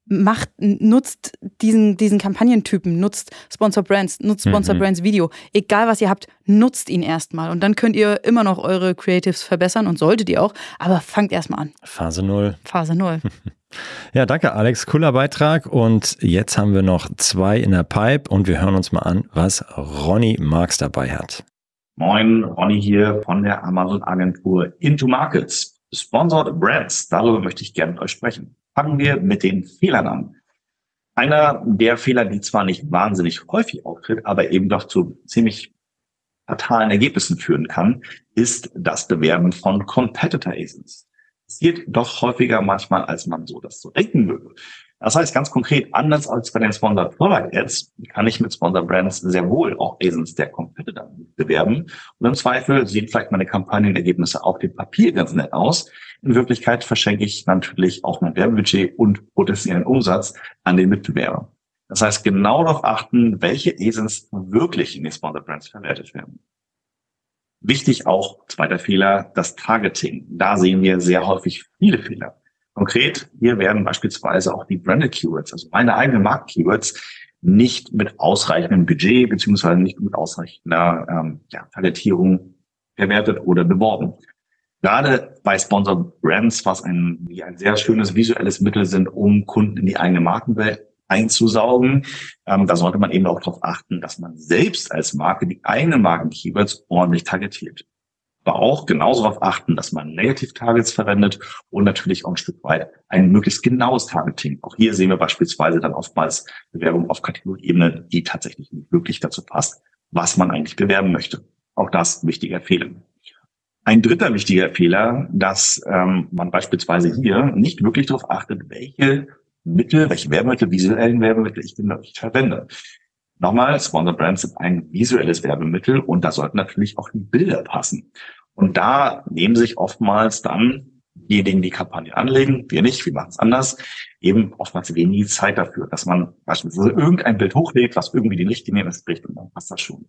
macht, nutzt diesen, diesen Kampagnentypen, nutzt Sponsor Brands, nutzt Sponsor Mhm. Brands Video. Egal was ihr habt, nutzt ihn erstmal. Und dann könnt ihr immer noch eure Creatives verbessern und solltet ihr auch. Aber fangt erstmal an. Phase 0. Phase 0. [laughs] Ja, danke Alex, cooler Beitrag. Und jetzt haben wir noch zwei in der Pipe und wir hören uns mal an, was Ronny Marx dabei hat. Moin, Ronny hier von der Amazon Agentur Into Markets. Sponsored Brands, darüber möchte ich gerne mit euch sprechen. Fangen wir mit den Fehlern an. Einer der Fehler, die zwar nicht wahnsinnig häufig auftritt, aber eben doch zu ziemlich fatalen Ergebnissen führen kann, ist das Bewerben von Competitor Agents. Passiert doch häufiger manchmal, als man so das so denken würde. Das heißt ganz konkret, anders als bei den Sponsored Product Ads, kann ich mit Sponsored Brands sehr wohl auch Agents der Competitor bewerben. Und im Zweifel sehen vielleicht meine Kampagnenergebnisse auf dem Papier ganz nett aus. In Wirklichkeit verschenke ich natürlich auch mein Werbebudget und potenziellen Umsatz an den Mitbewerber. Das heißt, genau darauf achten, welche Agents wirklich in den Sponsored Brands verwertet werden. Wichtig auch, zweiter Fehler, das Targeting. Da sehen wir sehr häufig viele Fehler. Konkret, hier werden beispielsweise auch die Branded Keywords, also meine eigenen Markt-Keywords, nicht mit ausreichendem Budget beziehungsweise nicht mit ausreichender ähm, ja, Targetierung verwertet oder beworben. Gerade bei Sponsored Brands, was ein, wie ein sehr schönes visuelles Mittel sind, um Kunden in die eigene Markenwelt einzusaugen, ähm, da sollte man eben auch darauf achten, dass man selbst als Marke die eigenen Marken-Keywords ordentlich targetiert aber auch genauso darauf achten, dass man Negative Targets verwendet und natürlich auch ein Stück weit ein möglichst genaues Targeting. Auch hier sehen wir beispielsweise dann oftmals Bewerbung auf Kategorieebene, die tatsächlich nicht wirklich dazu passt, was man eigentlich bewerben möchte. Auch das wichtiger Fehler. Ein dritter wichtiger Fehler, dass ähm, man beispielsweise hier nicht wirklich darauf achtet, welche Mittel, welche Werbemittel, visuellen Werbemittel ich denn wirklich verwende. Nochmal, Sponsor Brands sind ein visuelles Werbemittel und da sollten natürlich auch die Bilder passen. Und da nehmen sich oftmals dann diejenigen, die Kampagne anlegen, wir nicht, wir machen es anders, eben oftmals wenig Zeit dafür, dass man beispielsweise irgendein Bild hochlädt, was irgendwie den Richtlinien entspricht und dann passt das schon.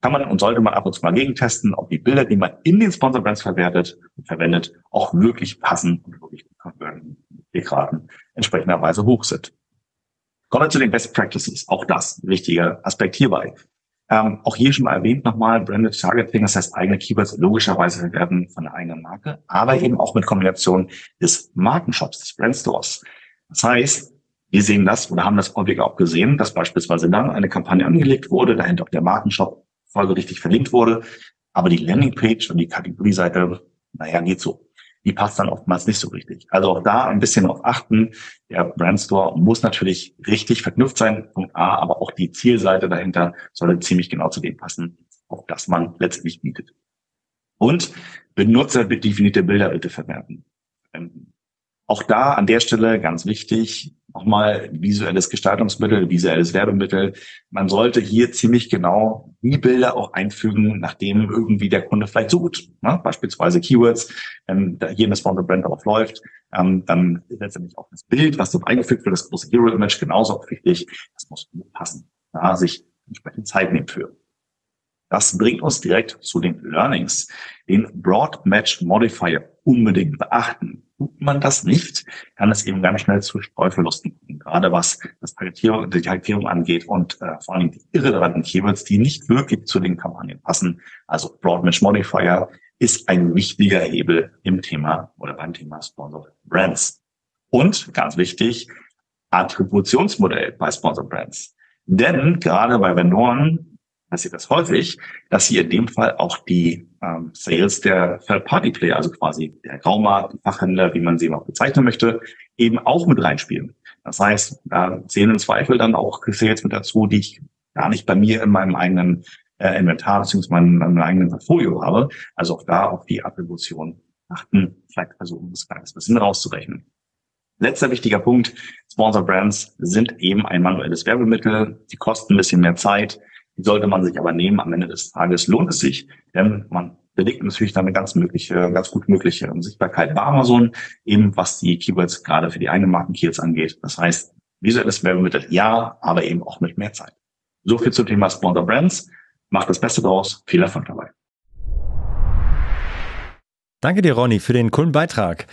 Kann man und sollte man ab und zu mal gegentesten, ob die Bilder, die man in den Sponsor Brands verwertet und verwendet, auch wirklich passen und wirklich die Conversion-Raten entsprechenderweise hoch sind. Kommen wir zu den Best Practices. Auch das ein wichtiger Aspekt hierbei. Ähm, auch hier schon mal erwähnt nochmal, Branded Targeting, das heißt eigene Keywords logischerweise werden von der eigenen Marke, aber eben auch mit Kombination des Markenshops, des Brandstores. Das heißt, wir sehen das oder haben das häufig auch gesehen, dass beispielsweise dann eine Kampagne angelegt wurde, dahinter auch der Markenshop folgerichtig verlinkt wurde, aber die Landingpage und die Kategorieseite, naja, geht so die passt dann oftmals nicht so richtig. Also auch da ein bisschen darauf achten. Der Brandstore muss natürlich richtig verknüpft sein, Punkt A, aber auch die Zielseite dahinter sollte ziemlich genau zu dem passen, auf das man letztlich bietet. Und benutzerdefinierte Bilder bitte verwerten. Auch da an der Stelle ganz wichtig, nochmal visuelles Gestaltungsmittel, visuelles Werbemittel. Man sollte hier ziemlich genau die Bilder auch einfügen, nachdem irgendwie der Kunde vielleicht sucht. Ne? Beispielsweise Keywords, ähm, da hier eine Sponsor Brand darauf läuft, ähm, dann letztendlich auch das Bild, was dort eingefügt wird, das große Hero Image, genauso auch wichtig. Das muss passen. Da sich entsprechend Zeit nehmen für. Das bringt uns direkt zu den Learnings. Den Broad Match Modifier unbedingt beachten. Tut man das nicht, kann es eben ganz schnell zu Streuverlusten kommen. Gerade was das Targetierung, die Targetierung angeht und äh, vor allem die irrelevanten Keywords, die nicht wirklich zu den Kampagnen passen. Also Broad Modifier ist ein wichtiger Hebel im Thema oder beim Thema Sponsored Brands. Und ganz wichtig, Attributionsmodell bei Sponsored Brands. Denn gerade bei Vendoren passiert das häufig, dass sie in dem Fall auch die ähm, Sales der Third-Party-Player, also quasi der Graumarkt, die Fachhändler, wie man sie auch bezeichnen möchte, eben auch mit reinspielen. Das heißt, da zählen im Zweifel dann auch Sales mit dazu, die ich gar nicht bei mir in meinem eigenen äh, Inventar bzw. meinem, meinem eigenen Portfolio habe. Also auch da auf die Attribution achten, vielleicht versuchen, das kleines bisschen rauszurechnen. Letzter wichtiger Punkt. Sponsor Brands sind eben ein manuelles Werbemittel. Die kosten ein bisschen mehr Zeit. Die sollte man sich aber nehmen. Am Ende des Tages lohnt es sich, denn man belegt natürlich dann eine ganz mögliche, ganz gut mögliche Sichtbarkeit bei Amazon, eben was die Keywords gerade für die eigenen Markenkeywords angeht. Das heißt, visuelles Werbemittel ja, aber eben auch mit mehr Zeit. So viel zum Thema Sponsor Brands. Macht das Beste draus. Viel Erfolg dabei. Danke dir, Ronny, für den coolen Beitrag.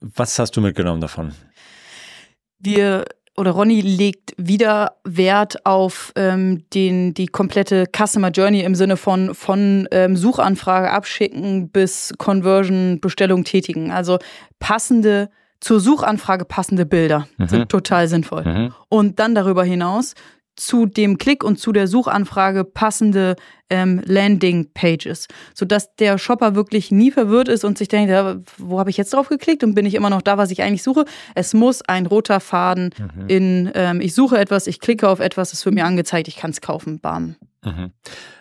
Was hast du mitgenommen davon? Wir oder Ronny legt wieder Wert auf ähm, den, die komplette Customer Journey im Sinne von, von ähm, Suchanfrage abschicken bis Conversion, Bestellung tätigen. Also passende, zur Suchanfrage passende Bilder mhm. sind total sinnvoll. Mhm. Und dann darüber hinaus zu dem Klick und zu der Suchanfrage passende ähm, Landing-Pages, sodass der Shopper wirklich nie verwirrt ist und sich denkt, ja, wo habe ich jetzt drauf geklickt und bin ich immer noch da, was ich eigentlich suche. Es muss ein roter Faden mhm. in, ähm, ich suche etwas, ich klicke auf etwas, es wird mir angezeigt, ich kann es kaufen, bam. Mhm.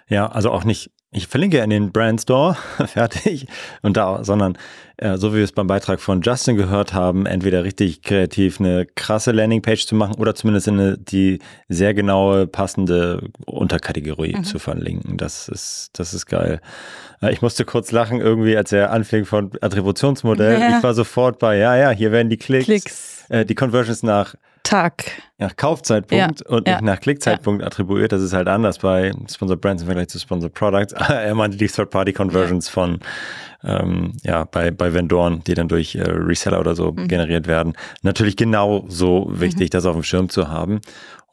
Ja, also auch nicht ich verlinke in den Brand Store, [laughs] fertig, und da, sondern äh, so wie wir es beim Beitrag von Justin gehört haben, entweder richtig kreativ eine krasse Landingpage zu machen oder zumindest eine, die sehr genaue, passende Unterkategorie mhm. zu verlinken. Das ist, das ist geil. Äh, ich musste kurz lachen irgendwie, als er anfing von Attributionsmodell. Ja. Ich war sofort bei, ja, ja, hier werden die Klicks, Klicks. Äh, die Conversions nach Tag. Nach Kaufzeitpunkt ja, und nicht ja, nach Klickzeitpunkt ja. attribuiert. Das ist halt anders bei Sponsor Brands im Vergleich zu Sponsor Products. [laughs] er meinte die Third-Party-Conversions von, ähm, ja, bei, bei Vendoren, die dann durch äh, Reseller oder so mhm. generiert werden. Natürlich genau so wichtig, mhm. das auf dem Schirm zu haben.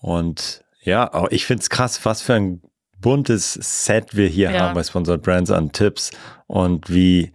Und ja, auch ich finde es krass, was für ein buntes Set wir hier haben bei Sponsored Brands an Tipps und wie,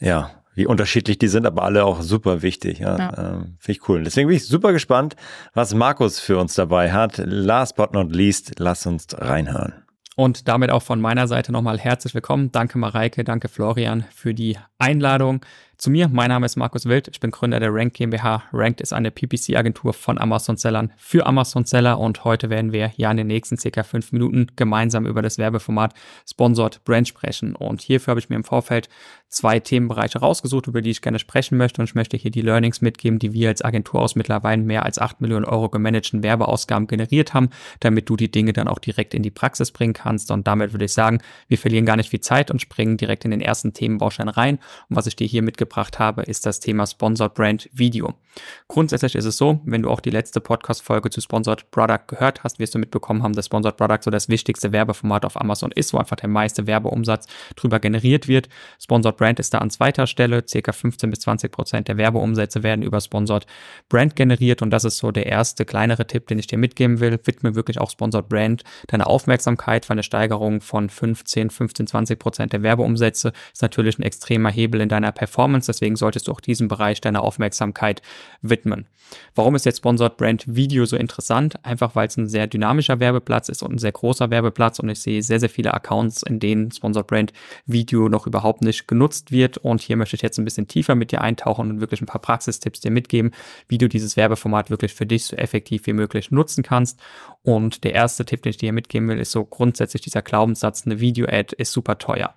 ja, wie unterschiedlich die sind, aber alle auch super wichtig. Ja, ja. Ähm, Finde ich cool. Deswegen bin ich super gespannt, was Markus für uns dabei hat. Last but not least, lass uns reinhören. Und damit auch von meiner Seite nochmal herzlich willkommen. Danke Mareike, danke Florian für die Einladung. Zu mir, mein Name ist Markus Wild, ich bin Gründer der Rank GmbH. Ranked ist eine PPC-Agentur von Amazon-Sellern für Amazon-Seller und heute werden wir ja in den nächsten circa fünf Minuten gemeinsam über das Werbeformat Sponsored Brand sprechen. Und hierfür habe ich mir im Vorfeld zwei Themenbereiche rausgesucht, über die ich gerne sprechen möchte und ich möchte hier die Learnings mitgeben, die wir als Agentur aus mittlerweile mehr als acht Millionen Euro gemanagten Werbeausgaben generiert haben, damit du die Dinge dann auch direkt in die Praxis bringen kannst. Und damit würde ich sagen, wir verlieren gar nicht viel Zeit und springen direkt in den ersten Themenbaustein rein. Und was ich dir hier mitgebracht mitgebracht habe, ist das Thema Sponsored Brand Video. Grundsätzlich ist es so, wenn du auch die letzte Podcast-Folge zu Sponsored Product gehört hast, wirst du mitbekommen haben, dass Sponsored Product so das wichtigste Werbeformat auf Amazon ist, wo einfach der meiste Werbeumsatz drüber generiert wird. Sponsored Brand ist da an zweiter Stelle. Circa 15 bis 20 Prozent der Werbeumsätze werden über Sponsored Brand generiert und das ist so der erste kleinere Tipp, den ich dir mitgeben will. Widme wirklich auch Sponsored Brand deine Aufmerksamkeit für eine Steigerung von 15, 15, 20 Prozent der Werbeumsätze ist natürlich ein extremer Hebel in deiner Performance. Deswegen solltest du auch diesem Bereich deine Aufmerksamkeit widmen. Warum ist jetzt Sponsored Brand Video so interessant? Einfach weil es ein sehr dynamischer Werbeplatz ist und ein sehr großer Werbeplatz und ich sehe sehr, sehr viele Accounts, in denen Sponsored Brand Video noch überhaupt nicht genutzt wird. Und hier möchte ich jetzt ein bisschen tiefer mit dir eintauchen und wirklich ein paar Praxistipps dir mitgeben, wie du dieses Werbeformat wirklich für dich so effektiv wie möglich nutzen kannst. Und der erste Tipp, den ich dir mitgeben will, ist so grundsätzlich dieser Glaubenssatz, eine Video-Ad ist super teuer.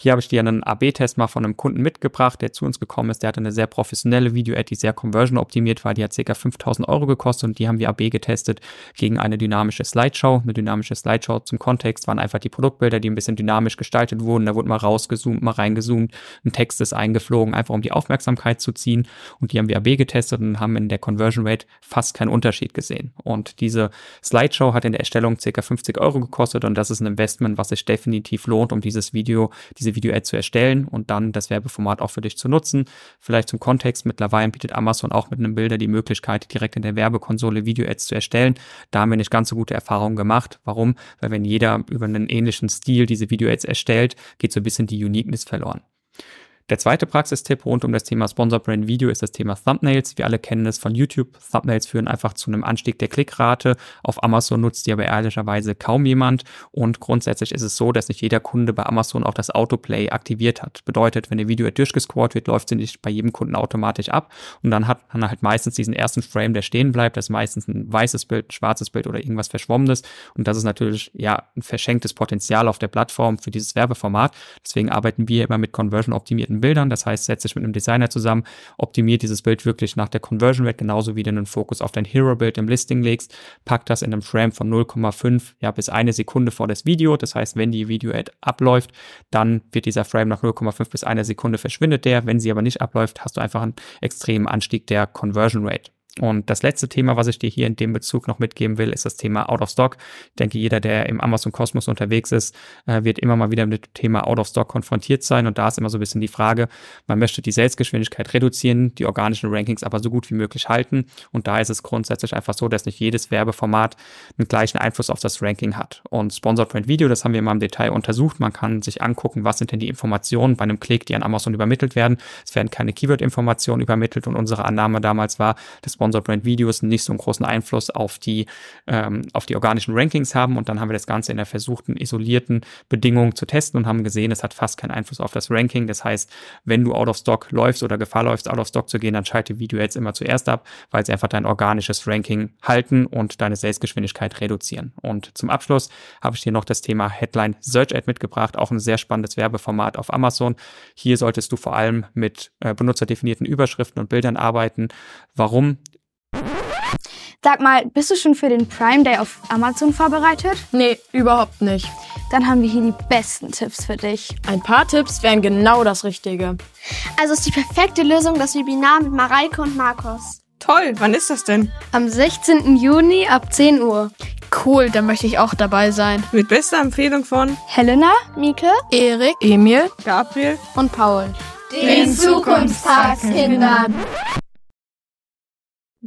Hier habe ich dir einen AB-Test mal von einem Kunden mitgebracht, der zu uns gekommen ist. Der hatte eine sehr professionelle Video-Ad, die sehr conversion-optimiert war. Die hat ca. 5000 Euro gekostet und die haben wir AB getestet gegen eine dynamische Slideshow. Eine dynamische Slideshow zum Kontext waren einfach die Produktbilder, die ein bisschen dynamisch gestaltet wurden. Da wurde mal rausgezoomt, mal reingezoomt. Ein Text ist eingeflogen, einfach um die Aufmerksamkeit zu ziehen. Und die haben wir AB getestet und haben in der Conversion Rate fast keinen Unterschied gesehen. Und diese Slideshow hat in der Erstellung ca. 50 Euro gekostet und das ist ein Investment, was sich definitiv lohnt, um dieses Video, diese diese Video-Ad zu erstellen und dann das Werbeformat auch für dich zu nutzen. Vielleicht zum Kontext, mittlerweile bietet Amazon auch mit einem Bilder die Möglichkeit, direkt in der Werbekonsole Video-Ads zu erstellen. Da haben wir nicht ganz so gute Erfahrungen gemacht. Warum? Weil wenn jeder über einen ähnlichen Stil diese Video-Ads erstellt, geht so ein bisschen die Uniqueness verloren. Der zweite Praxistipp rund um das Thema Sponsor Brand Video ist das Thema Thumbnails. Wir alle kennen es von YouTube. Thumbnails führen einfach zu einem Anstieg der Klickrate. Auf Amazon nutzt die aber ehrlicherweise kaum jemand. Und grundsätzlich ist es so, dass nicht jeder Kunde bei Amazon auch das Autoplay aktiviert hat. Bedeutet, wenn eine Video durchgescored wird, läuft sie nicht bei jedem Kunden automatisch ab. Und dann hat man halt meistens diesen ersten Frame, der stehen bleibt. Das ist meistens ein weißes Bild, schwarzes Bild oder irgendwas Verschwommenes. Und das ist natürlich ja ein verschenktes Potenzial auf der Plattform für dieses Werbeformat. Deswegen arbeiten wir immer mit conversion-optimierten definierten Bildern. Das heißt, setz dich mit einem Designer zusammen, optimiert dieses Bild wirklich nach der Conversion Rate, genauso wie du einen Fokus auf dein Hero-Bild im Listing legst, pack das in einem Frame von 0,5 ja, bis eine Sekunde vor das Video. Das heißt, wenn die Video-Ad abläuft, dann wird dieser Frame nach 0,5 bis einer Sekunde verschwindet der. Wenn sie aber nicht abläuft, hast du einfach einen extremen Anstieg der Conversion Rate. Und das letzte Thema, was ich dir hier in dem Bezug noch mitgeben will, ist das Thema Out of Stock. Ich denke, jeder, der im Amazon Kosmos unterwegs ist, äh, wird immer mal wieder mit dem Thema Out of Stock konfrontiert sein. Und da ist immer so ein bisschen die Frage, man möchte die Salesgeschwindigkeit reduzieren, die organischen Rankings aber so gut wie möglich halten. Und da ist es grundsätzlich einfach so, dass nicht jedes Werbeformat einen gleichen Einfluss auf das Ranking hat. Und Sponsored Print Video, das haben wir mal im Detail untersucht. Man kann sich angucken, was sind denn die Informationen bei einem Klick, die an Amazon übermittelt werden. Es werden keine Keyword-Informationen übermittelt. Und unsere Annahme damals war, dass Sponsored Brand Videos nicht so einen großen Einfluss auf die, ähm, auf die organischen Rankings haben. Und dann haben wir das Ganze in der versuchten, isolierten Bedingung zu testen und haben gesehen, es hat fast keinen Einfluss auf das Ranking. Das heißt, wenn du out of stock läufst oder Gefahr läufst, out of stock zu gehen, dann schalte Video jetzt immer zuerst ab, weil sie einfach dein organisches Ranking halten und deine Salesgeschwindigkeit reduzieren. Und zum Abschluss habe ich dir noch das Thema Headline Search Ad mitgebracht, auch ein sehr spannendes Werbeformat auf Amazon. Hier solltest du vor allem mit äh, benutzerdefinierten Überschriften und Bildern arbeiten. Warum? Sag mal, bist du schon für den Prime Day auf Amazon vorbereitet? Nee, überhaupt nicht. Dann haben wir hier die besten Tipps für dich. Ein paar Tipps wären genau das Richtige. Also ist die perfekte Lösung das Webinar mit Mareike und Markus. Toll, wann ist das denn? Am 16. Juni ab 10 Uhr. Cool, dann möchte ich auch dabei sein. Mit bester Empfehlung von Helena, Mieke, Erik, Emil, Gabriel und Paul. Den Zukunftstagskindern.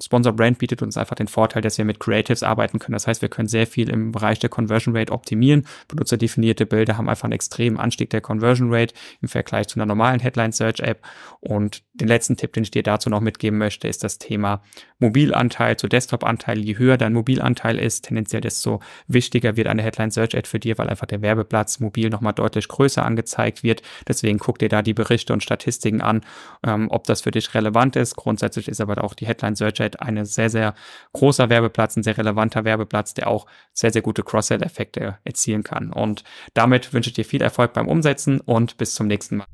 Sponsor Brand bietet uns einfach den Vorteil, dass wir mit Creatives arbeiten können. Das heißt, wir können sehr viel im Bereich der Conversion Rate optimieren. Benutzerdefinierte Bilder haben einfach einen extremen Anstieg der Conversion Rate im Vergleich zu einer normalen Headline Search App. Und den letzten Tipp, den ich dir dazu noch mitgeben möchte, ist das Thema Mobilanteil zu Desktop-Anteil. Je höher dein Mobilanteil ist, tendenziell desto wichtiger wird eine Headline Search Ad für dir, weil einfach der Werbeplatz mobil nochmal deutlich größer angezeigt wird. Deswegen guck dir da die Berichte und Statistiken an, ähm, ob das für dich relevant ist. Grundsätzlich ist aber auch die Headline Search Ad ein sehr, sehr großer Werbeplatz, ein sehr relevanter Werbeplatz, der auch sehr, sehr gute Cross-Sell-Effekte erzielen kann. Und damit wünsche ich dir viel Erfolg beim Umsetzen und bis zum nächsten Mal.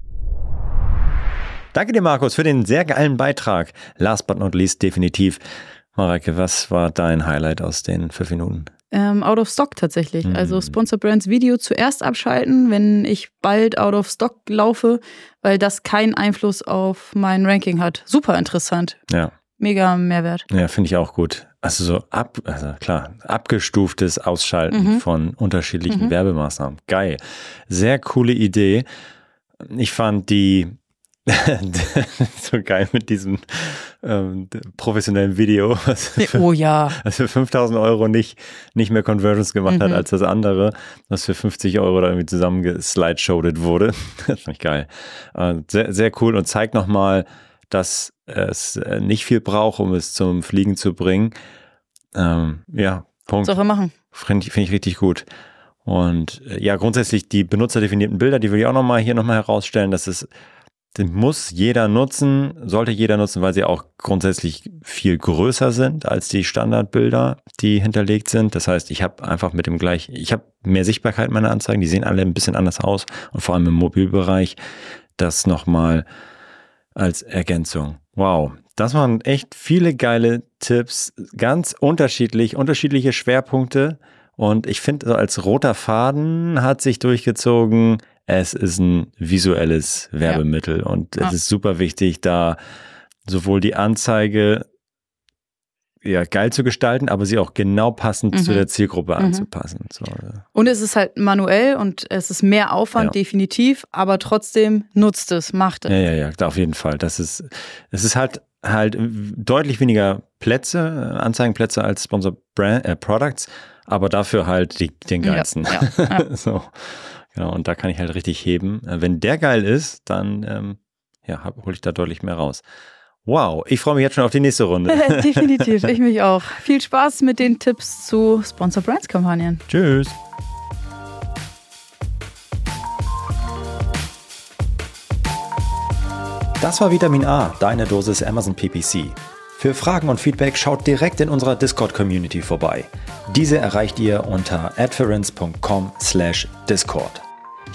Danke dir, Markus, für den sehr geilen Beitrag. Last but not least, definitiv. Mareike, was war dein Highlight aus den fünf Minuten? Ähm, out of Stock tatsächlich. Mhm. Also Sponsor Brands Video zuerst abschalten, wenn ich bald out of Stock laufe, weil das keinen Einfluss auf mein Ranking hat. Super interessant. Ja. Mega Mehrwert. Ja, finde ich auch gut. Also so ab, also klar, abgestuftes Ausschalten Mhm. von unterschiedlichen Mhm. Werbemaßnahmen. Geil. Sehr coole Idee. Ich fand die [laughs] so geil mit diesem ähm, professionellen Video, was für, Oh ja. was für 5000 Euro nicht, nicht mehr Conversions gemacht hat Mhm. als das andere, was für 50 Euro da irgendwie zusammengeslideshowed wurde. [laughs] Das fand ich geil. Äh, sehr, sehr cool und zeigt nochmal, dass es äh, nicht viel braucht, um es zum Fliegen zu bringen. Ähm, ja, Punkt. Sache machen. Finde ich, finde ich richtig gut. Und äh, ja, grundsätzlich die benutzerdefinierten Bilder, die will ich auch nochmal hier nochmal herausstellen, dass es die muss jeder nutzen, sollte jeder nutzen, weil sie auch grundsätzlich viel größer sind als die Standardbilder, die hinterlegt sind. Das heißt, ich habe einfach mit dem gleich, ich habe mehr Sichtbarkeit meiner Anzeigen, die sehen alle ein bisschen anders aus und vor allem im Mobilbereich das nochmal als Ergänzung. Wow, das waren echt viele geile Tipps, ganz unterschiedlich, unterschiedliche Schwerpunkte. Und ich finde, als roter Faden hat sich durchgezogen, es ist ein visuelles Werbemittel. Und es Ja. ist super wichtig, da sowohl die Anzeige ja, geil zu gestalten, aber sie auch genau passend Mhm. zu der Zielgruppe Mhm. anzupassen. So, also. Und es ist halt manuell und es ist mehr Aufwand, Ja. definitiv, aber trotzdem nutzt es, macht es. Ja, ja, ja, auf jeden Fall. Das ist, es ist halt halt deutlich weniger Plätze, äh, Anzeigenplätze als Sponsor Brand, äh, Products, aber dafür halt die, den Ja, geilsten. ja, [laughs] ja. so, genau. Und da kann ich halt richtig heben. Äh, Wenn der geil ist, dann ähm, ja, hole ich da deutlich mehr raus. Wow, ich freue mich jetzt schon auf die nächste Runde. [laughs] Definitiv, ich mich auch. Viel Spaß mit den Tipps zu Sponsor Brands Kampagnen. Tschüss. Das war Vitamin A, deine Dosis Amazon PPC. Für Fragen und Feedback schaut direkt in unserer Discord-Community vorbei. Diese erreicht ihr unter adference.com/discord.